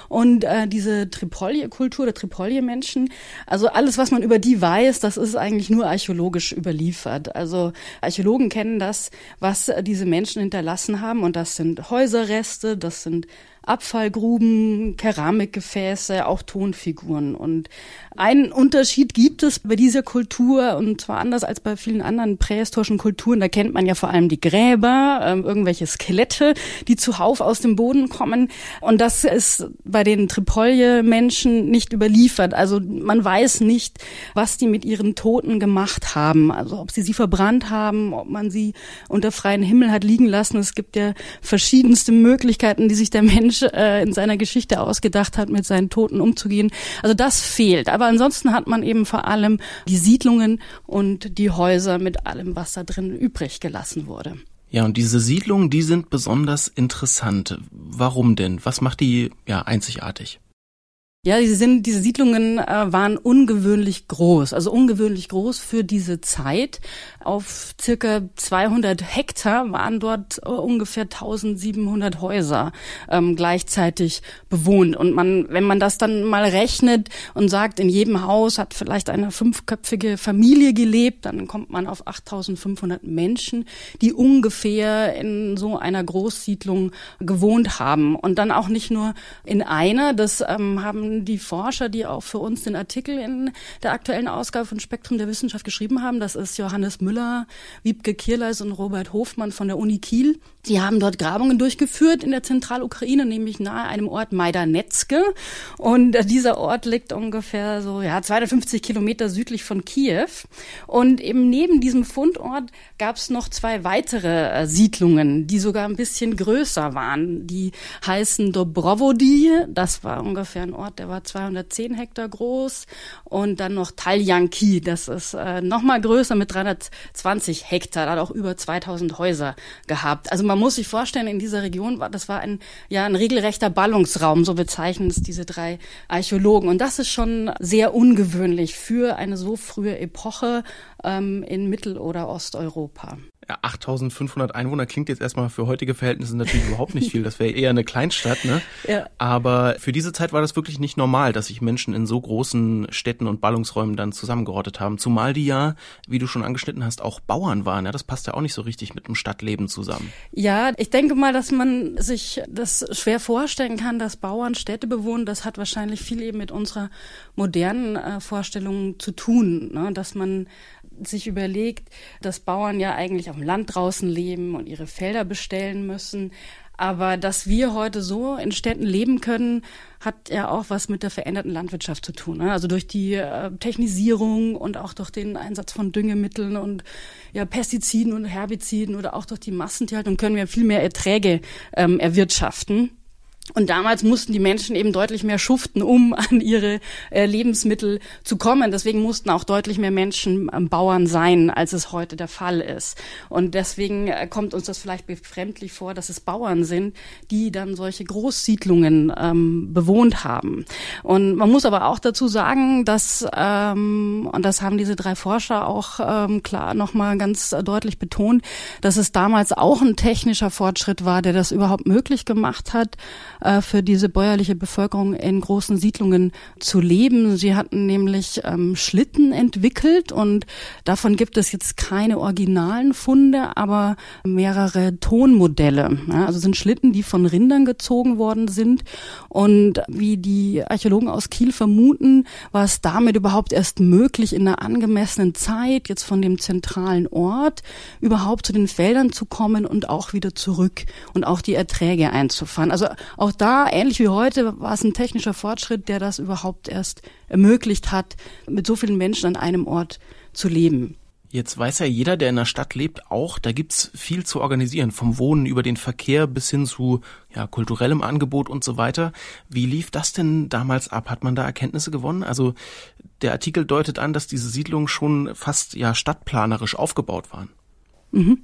Speaker 4: Und äh, diese Tripolje-Kultur, der Tripolje-Menschen, also alles, was man über die weiß, das ist eigentlich nur archäologisch überliefert. Also Archäologen kennen das, was diese Menschen hinterlassen haben. Und das sind Häuserreste, das sind Abfallgruben, Keramikgefäße, auch Tonfiguren. Und einen Unterschied gibt es bei dieser Kultur und zwar anders als bei vielen anderen prähistorischen Kulturen. Da kennt man ja vor allem die Gräber, äh, irgendwelche Skelette, die zuhauf aus dem Boden kommen. Und das ist bei den Tripolje-Menschen nicht überliefert. Also man weiß nicht, was die mit ihren Toten gemacht haben. Also ob sie sie verbrannt haben, ob man sie unter freien Himmel hat liegen lassen. Es gibt ja verschiedenste Möglichkeiten, die sich der Mensch äh, in seiner Geschichte ausgedacht hat, mit seinen Toten umzugehen. Also das fehlt. Aber ansonsten hat man eben vor allem die Siedlungen und die Häuser mit allem, was da drin übrig gelassen wurde.
Speaker 1: Ja, und diese Siedlungen, die sind besonders interessant. Warum denn? Was macht die ja einzigartig?
Speaker 4: Ja, diese, sind, diese Siedlungen äh, waren ungewöhnlich groß, also ungewöhnlich groß für diese Zeit. Auf circa 200 Hektar waren dort äh, ungefähr 1700 Häuser ähm, gleichzeitig bewohnt. Und man, wenn man das dann mal rechnet und sagt, in jedem Haus hat vielleicht eine fünfköpfige Familie gelebt, dann kommt man auf 8500 Menschen, die ungefähr in so einer Großsiedlung gewohnt haben. Und dann auch nicht nur in einer, das ähm, haben die Forscher, die auch für uns den Artikel in der aktuellen Ausgabe von Spektrum der Wissenschaft geschrieben haben. Das ist Johannes Müller, Wiebke Kierleis und Robert Hofmann von der Uni Kiel. Die haben dort Grabungen durchgeführt in der Zentralukraine, nämlich nahe einem Ort Majdanetske. Und dieser Ort liegt ungefähr so, ja, 250 Kilometer südlich von Kiew. Und eben neben diesem Fundort gab es noch zwei weitere äh, Siedlungen, die sogar ein bisschen größer waren. Die heißen Dobrovody, das war ungefähr ein Ort, der war 210 Hektar groß. Und dann noch Taljanki, das ist äh, nochmal größer mit 320 Hektar, da hat auch über 2000 Häuser gehabt. Also man muss sich vorstellen, in dieser Region war, das war ein, ja, ein regelrechter Ballungsraum, so bezeichnen es diese drei Archäologen. Und das ist schon sehr ungewöhnlich für eine so frühe Epoche ähm, in Mittel- oder Osteuropa.
Speaker 1: 8500 Einwohner klingt jetzt erstmal für heutige Verhältnisse natürlich überhaupt nicht viel. Das wäre eher eine Kleinstadt, ne? Ja. Aber für diese Zeit war das wirklich nicht normal, dass sich Menschen in so großen Städten und Ballungsräumen dann zusammengerottet haben. Zumal die ja, wie du schon angeschnitten hast, auch Bauern waren. Ja, das passt ja auch nicht so richtig mit dem Stadtleben zusammen.
Speaker 4: Ja, ich denke mal, dass man sich das schwer vorstellen kann, dass Bauern Städte bewohnen. Das hat wahrscheinlich viel eben mit unserer modernen äh, Vorstellung zu tun, ne? dass man sich überlegt, dass Bauern ja eigentlich auf dem Land draußen leben und ihre Felder bestellen müssen. Aber dass wir heute so in Städten leben können, hat ja auch was mit der veränderten Landwirtschaft zu tun. Ne? Also durch die äh, Technisierung und auch durch den Einsatz von Düngemitteln und ja, Pestiziden und Herbiziden oder auch durch die Massentierhaltung können wir viel mehr Erträge ähm, erwirtschaften. Und damals mussten die Menschen eben deutlich mehr schuften, um (laughs) an ihre äh, Lebensmittel zu kommen. Deswegen mussten auch deutlich mehr Menschen ähm, Bauern sein, als es heute der Fall ist. Und deswegen äh, kommt uns das vielleicht befremdlich vor, dass es Bauern sind, die dann solche Großsiedlungen ähm, bewohnt haben. Und man muss aber auch dazu sagen, dass, ähm, und das haben diese drei Forscher auch ähm, klar nochmal ganz deutlich betont, dass es damals auch ein technischer Fortschritt war, der das überhaupt möglich gemacht hat, äh, für diese bäuerliche Bevölkerung in großen Siedlungen zu leben. Sie hatten nämlich ähm, Schlitten entwickelt und davon gibt es jetzt keine originalen Funde, aber mehrere Tonmodelle. Ja, also sind Schlitten, die von Rindern gezogen worden sind. Und wie die Archäologen aus Kiel vermuten, war es damit überhaupt erst möglich, in einer angemessenen Zeit, jetzt von dem zentralen Ort, überhaupt zu den Feldern zu kommen und auch wieder zurück und auch die Erträge einzufahren. Also auch auch da, ähnlich wie heute, war es ein technischer Fortschritt, der das überhaupt erst ermöglicht hat, mit so vielen Menschen an einem Ort zu leben.
Speaker 1: Jetzt weiß ja jeder, der in der Stadt lebt, auch, da gibt's viel zu organisieren, vom Wohnen über den Verkehr bis hin zu ja, kulturellem Angebot und so weiter. Wie lief das denn damals ab? Hat man da Erkenntnisse gewonnen? Also der Artikel deutet an, dass diese Siedlungen schon fast ja stadtplanerisch aufgebaut waren.
Speaker 4: Mhm.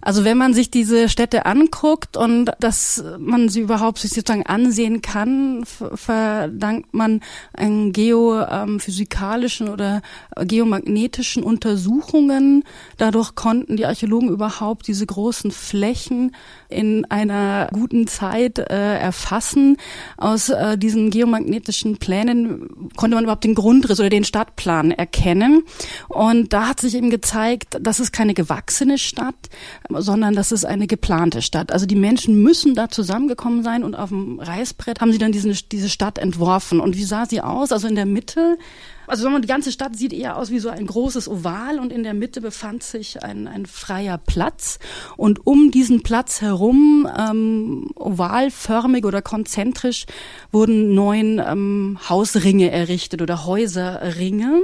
Speaker 4: Also wenn man sich diese Städte anguckt und dass man sie überhaupt sich sozusagen ansehen kann, verdankt man einen geophysikalischen oder geomagnetischen Untersuchungen. Dadurch konnten die Archäologen überhaupt diese großen Flächen in einer guten Zeit äh, erfassen. Aus äh, diesen geomagnetischen Plänen konnte man überhaupt den Grundriss oder den Stadtplan erkennen. Und da hat sich eben gezeigt, dass es keine gewachsene Stadt, sondern das ist eine geplante Stadt. Also die Menschen müssen da zusammengekommen sein und auf dem Reißbrett haben sie dann diesen, diese Stadt entworfen. Und wie sah sie aus? Also in der Mitte also die ganze Stadt sieht eher aus wie so ein großes Oval und in der Mitte befand sich ein, ein freier Platz und um diesen Platz herum, ähm, ovalförmig oder konzentrisch, wurden neun ähm, Hausringe errichtet oder Häuserringe.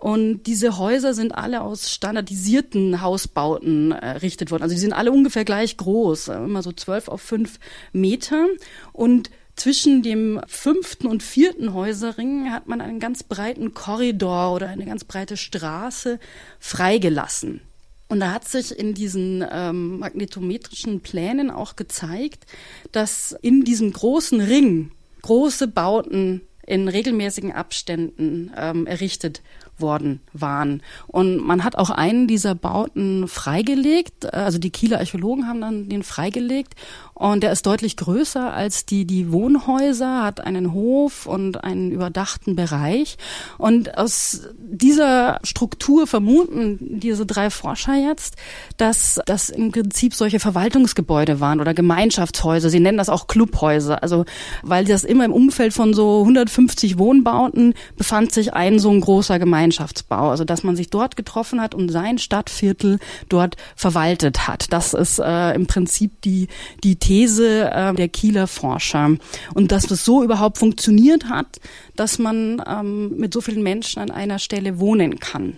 Speaker 4: Und diese Häuser sind alle aus standardisierten Hausbauten errichtet worden. Also die sind alle ungefähr gleich groß, immer so zwölf auf fünf Meter. Und zwischen dem fünften und vierten Häuserring hat man einen ganz breiten Korridor oder eine ganz breite Straße freigelassen. Und da hat sich in diesen ähm, magnetometrischen Plänen auch gezeigt, dass in diesem großen Ring große Bauten in regelmäßigen Abständen ähm, errichtet worden waren. Und man hat auch einen dieser Bauten freigelegt, also die Kieler Archäologen haben dann den freigelegt und der ist deutlich größer als die, die Wohnhäuser, hat einen Hof und einen überdachten Bereich. Und aus dieser Struktur vermuten diese drei Forscher jetzt, dass das im Prinzip solche Verwaltungsgebäude waren oder Gemeinschaftshäuser. Sie nennen das auch Clubhäuser. Also, weil das immer im Umfeld von so 150 Wohnbauten befand sich ein so ein großer Gemeinschaftsbau. Also, dass man sich dort getroffen hat und sein Stadtviertel dort verwaltet hat. Das ist äh, im Prinzip die, die These äh, der Kieler Forscher. Und dass das so überhaupt funktioniert hat, dass man ähm, mit so vielen Menschen an einer Stelle wohnen kann.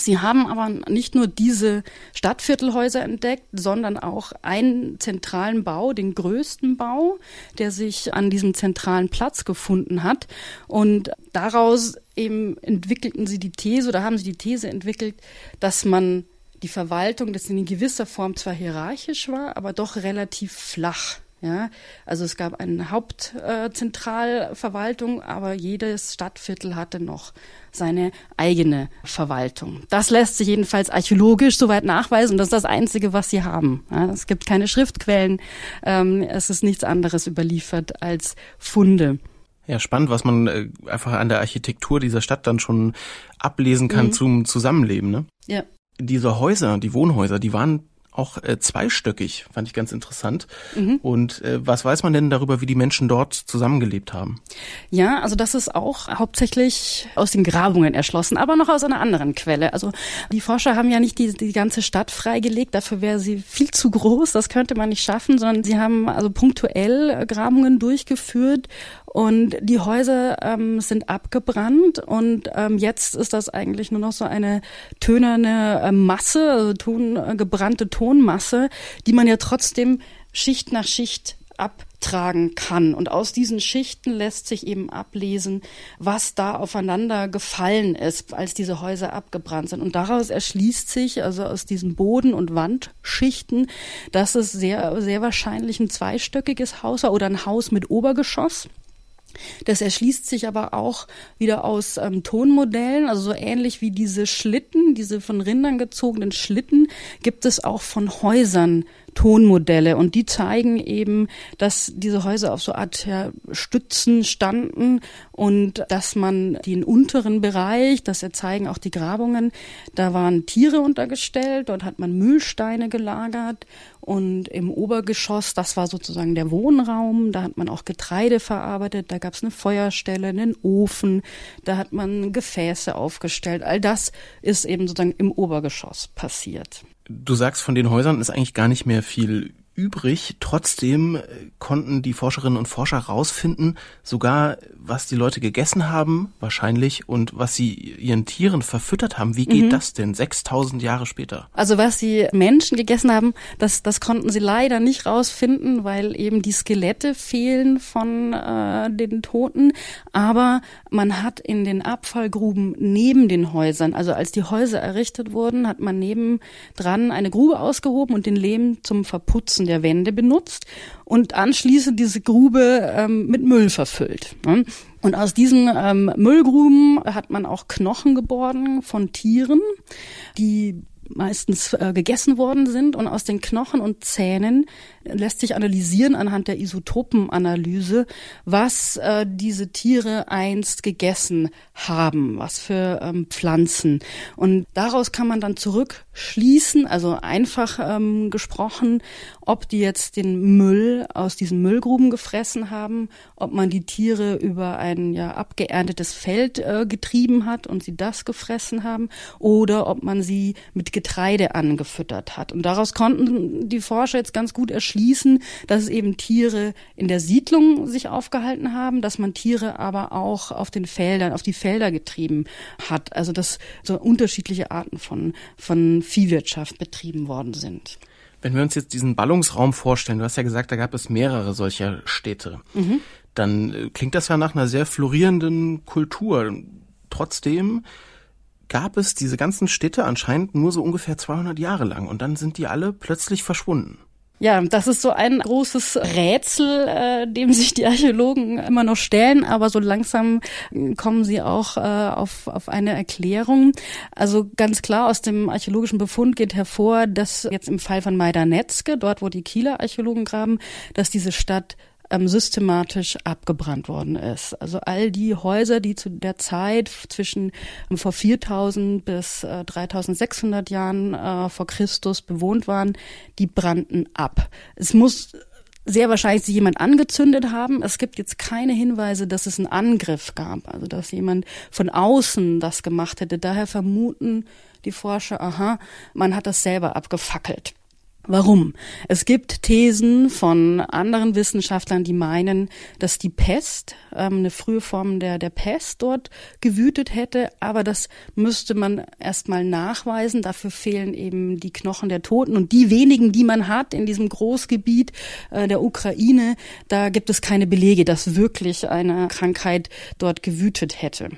Speaker 4: Sie haben aber nicht nur diese Stadtviertelhäuser entdeckt, sondern auch einen zentralen Bau, den größten Bau, der sich an diesem zentralen Platz gefunden hat. Und daraus eben entwickelten sie die These oder haben sie die These entwickelt, dass man die Verwaltung, das in gewisser Form zwar hierarchisch war, aber doch relativ flach. Ja, also es gab eine Hauptzentralverwaltung, äh, aber jedes Stadtviertel hatte noch seine eigene Verwaltung. Das lässt sich jedenfalls archäologisch soweit nachweisen. Das ist das Einzige, was sie haben. Ja, es gibt keine Schriftquellen. Ähm, es ist nichts anderes überliefert als Funde.
Speaker 1: Ja, spannend, was man äh, einfach an der Architektur dieser Stadt dann schon ablesen kann mhm. zum Zusammenleben. Ne?
Speaker 4: Ja
Speaker 1: diese Häuser, die Wohnhäuser, die waren auch äh, zweistöckig, fand ich ganz interessant. Mhm. Und äh, was weiß man denn darüber, wie die Menschen dort zusammengelebt haben?
Speaker 4: Ja, also das ist auch hauptsächlich aus den Grabungen erschlossen, aber noch aus einer anderen Quelle. Also die Forscher haben ja nicht die, die ganze Stadt freigelegt, dafür wäre sie viel zu groß, das könnte man nicht schaffen, sondern sie haben also punktuell Grabungen durchgeführt und die Häuser ähm, sind abgebrannt und ähm, jetzt ist das eigentlich nur noch so eine tönerne äh, Masse, also ton, äh, gebrannte Tonmasse, die man ja trotzdem Schicht nach Schicht abtragen kann. Und aus diesen Schichten lässt sich eben ablesen, was da aufeinander gefallen ist, als diese Häuser abgebrannt sind. Und daraus erschließt sich, also aus diesen Boden- und Wandschichten, dass es sehr, sehr wahrscheinlich ein zweistöckiges Haus war oder ein Haus mit Obergeschoss. Das erschließt sich aber auch wieder aus ähm, Tonmodellen, also so ähnlich wie diese Schlitten, diese von Rindern gezogenen Schlitten, gibt es auch von Häusern Tonmodelle. Und die zeigen eben, dass diese Häuser auf so Art ja, Stützen standen und dass man den unteren Bereich, das zeigen auch die Grabungen, da waren Tiere untergestellt, dort hat man Müllsteine gelagert und im Obergeschoss, das war sozusagen der Wohnraum, da hat man auch Getreide verarbeitet, da gab es eine Feuerstelle, einen Ofen, da hat man Gefäße aufgestellt. All das ist eben sozusagen im Obergeschoss passiert.
Speaker 1: Du sagst, von den Häusern ist eigentlich gar nicht mehr viel übrig. Trotzdem äh, konnten die Forscherinnen und Forscher rausfinden, sogar was die Leute gegessen haben, wahrscheinlich, und was sie ihren Tieren verfüttert haben. Wie geht mhm. das denn 6000 Jahre später?
Speaker 4: Also was die Menschen gegessen haben, das, das konnten sie leider nicht rausfinden, weil eben die Skelette fehlen von äh, den Toten. Aber man hat in den Abfallgruben neben den Häusern, also als die Häuser errichtet wurden, hat man neben dran eine Grube ausgehoben und den Lehm zum Verputzen der Wände benutzt und anschließend diese Grube ähm, mit Müll verfüllt. Ne? Und aus diesen ähm, Müllgruben hat man auch Knochen geborgen von Tieren, die meistens äh, gegessen worden sind. Und aus den Knochen und Zähnen lässt sich analysieren anhand der Isotopenanalyse, was äh, diese Tiere einst gegessen haben, was für ähm, Pflanzen. Und daraus kann man dann zurückschließen, also einfach ähm, gesprochen, ob die jetzt den Müll aus diesen Müllgruben gefressen haben, ob man die Tiere über ein ja abgeerntetes Feld äh, getrieben hat und sie das gefressen haben, oder ob man sie mit Getreide angefüttert hat. Und daraus konnten die Forscher jetzt ganz gut erschließen, dass es eben Tiere in der Siedlung sich aufgehalten haben, dass man Tiere aber auch auf den Feldern, auf die Felder getrieben hat. Also dass so unterschiedliche Arten von, von Viehwirtschaft betrieben worden sind.
Speaker 1: Wenn wir uns jetzt diesen Ballungsraum vorstellen, du hast ja gesagt, da gab es mehrere solcher Städte, mhm. dann äh, klingt das ja nach einer sehr florierenden Kultur. Trotzdem gab es diese ganzen Städte anscheinend nur so ungefähr 200 Jahre lang und dann sind die alle plötzlich verschwunden.
Speaker 4: Ja, das ist so ein großes Rätsel, äh, dem sich die Archäologen immer noch stellen, aber so langsam kommen sie auch äh, auf, auf eine Erklärung. Also ganz klar aus dem archäologischen Befund geht hervor, dass jetzt im Fall von Majdanetzke, dort wo die Kieler Archäologen graben, dass diese Stadt ähm, systematisch abgebrannt worden ist. Also all die Häuser, die zu der Zeit zwischen ähm, vor 4000 bis äh, 3600 Jahren äh, vor Christus bewohnt waren, die brannten ab. Es muss sehr wahrscheinlich sich jemand angezündet haben. Es gibt jetzt keine Hinweise, dass es einen Angriff gab, also dass jemand von außen das gemacht hätte. Daher vermuten die Forscher, aha, man hat das selber abgefackelt. Warum? Es gibt Thesen von anderen Wissenschaftlern, die meinen, dass die Pest, ähm, eine frühe Form der, der Pest dort gewütet hätte, aber das müsste man erstmal nachweisen. Dafür fehlen eben die Knochen der Toten und die wenigen, die man hat in diesem Großgebiet äh, der Ukraine, da gibt es keine Belege, dass wirklich eine Krankheit dort gewütet hätte.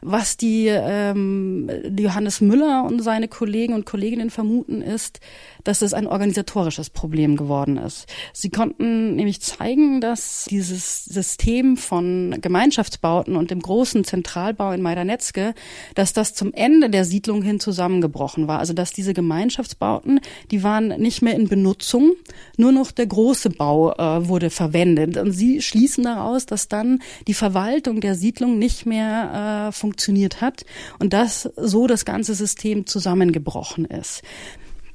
Speaker 4: Was die ähm, Johannes Müller und seine Kollegen und Kolleginnen vermuten ist, dass es ein organisatorisches Problem geworden ist. Sie konnten nämlich zeigen, dass dieses System von Gemeinschaftsbauten und dem großen Zentralbau in Majdanetzke, dass das zum Ende der Siedlung hin zusammengebrochen war. Also dass diese Gemeinschaftsbauten, die waren nicht mehr in Benutzung, nur noch der große Bau äh, wurde verwendet. Und sie schließen daraus, dass dann die Verwaltung der Siedlung nicht mehr äh, funktioniert hat und dass so das ganze System zusammengebrochen ist.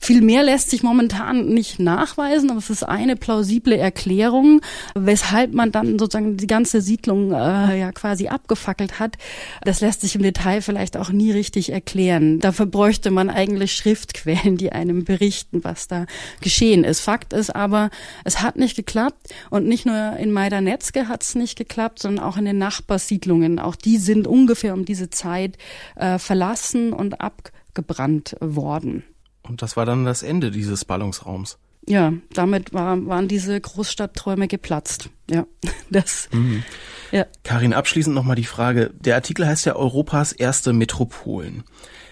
Speaker 4: Viel mehr lässt sich momentan nicht nachweisen, aber es ist eine plausible Erklärung, weshalb man dann sozusagen die ganze Siedlung äh, ja quasi abgefackelt hat. Das lässt sich im Detail vielleicht auch nie richtig erklären. Dafür bräuchte man eigentlich Schriftquellen, die einem berichten, was da geschehen ist. Fakt ist aber, es hat nicht geklappt und nicht nur in Majdanetzke hat es nicht geklappt, sondern auch in den Nachbarsiedlungen. Auch die sind ungefähr um diese Zeit äh, verlassen und abgebrannt worden.
Speaker 1: Und das war dann das Ende dieses Ballungsraums.
Speaker 4: Ja, damit war, waren diese Großstadtträume geplatzt. Ja, (laughs) das.
Speaker 1: Mhm. Ja. Karin, abschließend nochmal die Frage. Der Artikel heißt ja Europas erste Metropolen.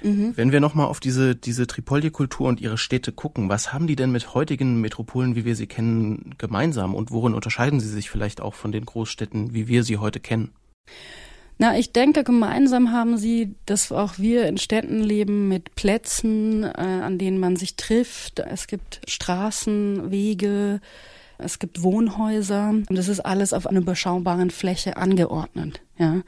Speaker 1: Mhm. Wenn wir nochmal auf diese, diese Tripolje-Kultur und ihre Städte gucken, was haben die denn mit heutigen Metropolen, wie wir sie kennen, gemeinsam und worin unterscheiden sie sich vielleicht auch von den Großstädten, wie wir sie heute kennen?
Speaker 4: Na, ich denke, gemeinsam haben sie, dass auch wir in Städten leben mit Plätzen, äh, an denen man sich trifft. Es gibt Straßen, Wege, es gibt Wohnhäuser. Und das ist alles auf einer überschaubaren Fläche angeordnet. Ja.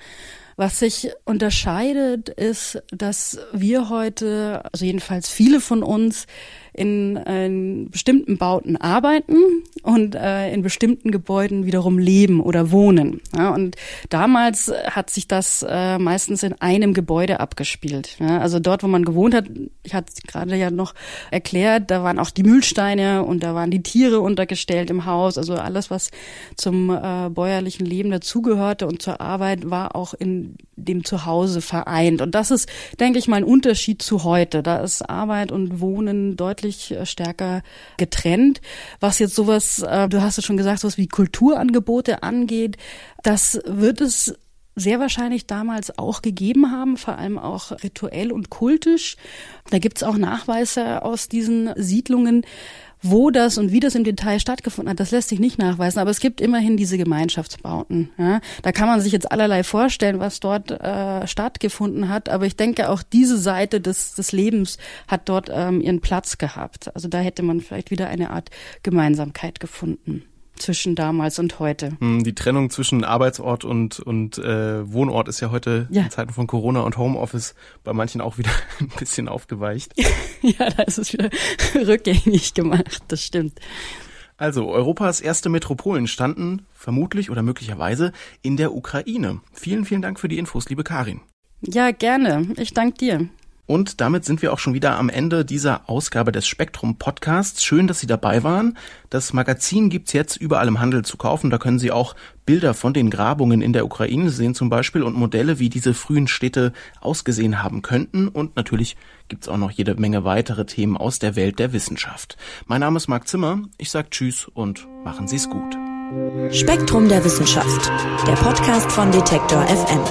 Speaker 4: Was sich unterscheidet, ist, dass wir heute, also jedenfalls viele von uns, in, in bestimmten Bauten arbeiten und äh, in bestimmten Gebäuden wiederum leben oder wohnen. Ja, und damals hat sich das äh, meistens in einem Gebäude abgespielt. Ja, also dort, wo man gewohnt hat, ich hatte gerade ja noch erklärt, da waren auch die Mühlsteine und da waren die Tiere untergestellt im Haus. Also alles, was zum äh, bäuerlichen Leben dazugehörte und zur Arbeit, war auch in dem Zuhause vereint. Und das ist, denke ich mal, ein Unterschied zu heute. Da ist Arbeit und Wohnen deutlich deutlich äh, stärker getrennt. Was jetzt sowas, äh, du hast es schon gesagt, sowas wie Kulturangebote angeht, das wird es sehr wahrscheinlich damals auch gegeben haben, vor allem auch rituell und kultisch. Da gibt's auch Nachweise aus diesen Siedlungen, wo das und wie das im Detail stattgefunden hat, das lässt sich nicht nachweisen, aber es gibt immerhin diese Gemeinschaftsbauten. Ja. Da kann man sich jetzt allerlei vorstellen, was dort äh, stattgefunden hat, aber ich denke auch diese Seite des, des Lebens hat dort ähm, ihren Platz gehabt. Also da hätte man vielleicht wieder eine Art Gemeinsamkeit gefunden zwischen damals und heute.
Speaker 1: Hm, die Trennung zwischen Arbeitsort und, und äh, Wohnort ist ja heute ja. in Zeiten von Corona und Homeoffice bei manchen auch wieder (laughs) ein bisschen aufgeweicht. (laughs)
Speaker 4: ja, da ist es wieder (laughs) rückgängig gemacht, das stimmt.
Speaker 1: Also, Europas erste Metropolen standen vermutlich oder möglicherweise in der Ukraine. Vielen, vielen Dank für die Infos, liebe Karin.
Speaker 4: Ja, gerne. Ich danke dir.
Speaker 1: Und damit sind wir auch schon wieder am Ende dieser Ausgabe des Spektrum Podcasts. Schön, dass Sie dabei waren. Das Magazin gibt's jetzt überall im Handel zu kaufen. Da können Sie auch Bilder von den Grabungen in der Ukraine sehen zum Beispiel und Modelle, wie diese frühen Städte ausgesehen haben könnten. Und natürlich gibt's auch noch jede Menge weitere Themen aus der Welt der Wissenschaft. Mein Name ist Marc Zimmer. Ich sage Tschüss und machen Sie's gut.
Speaker 5: Spektrum der Wissenschaft. Der Podcast von Detektor FM.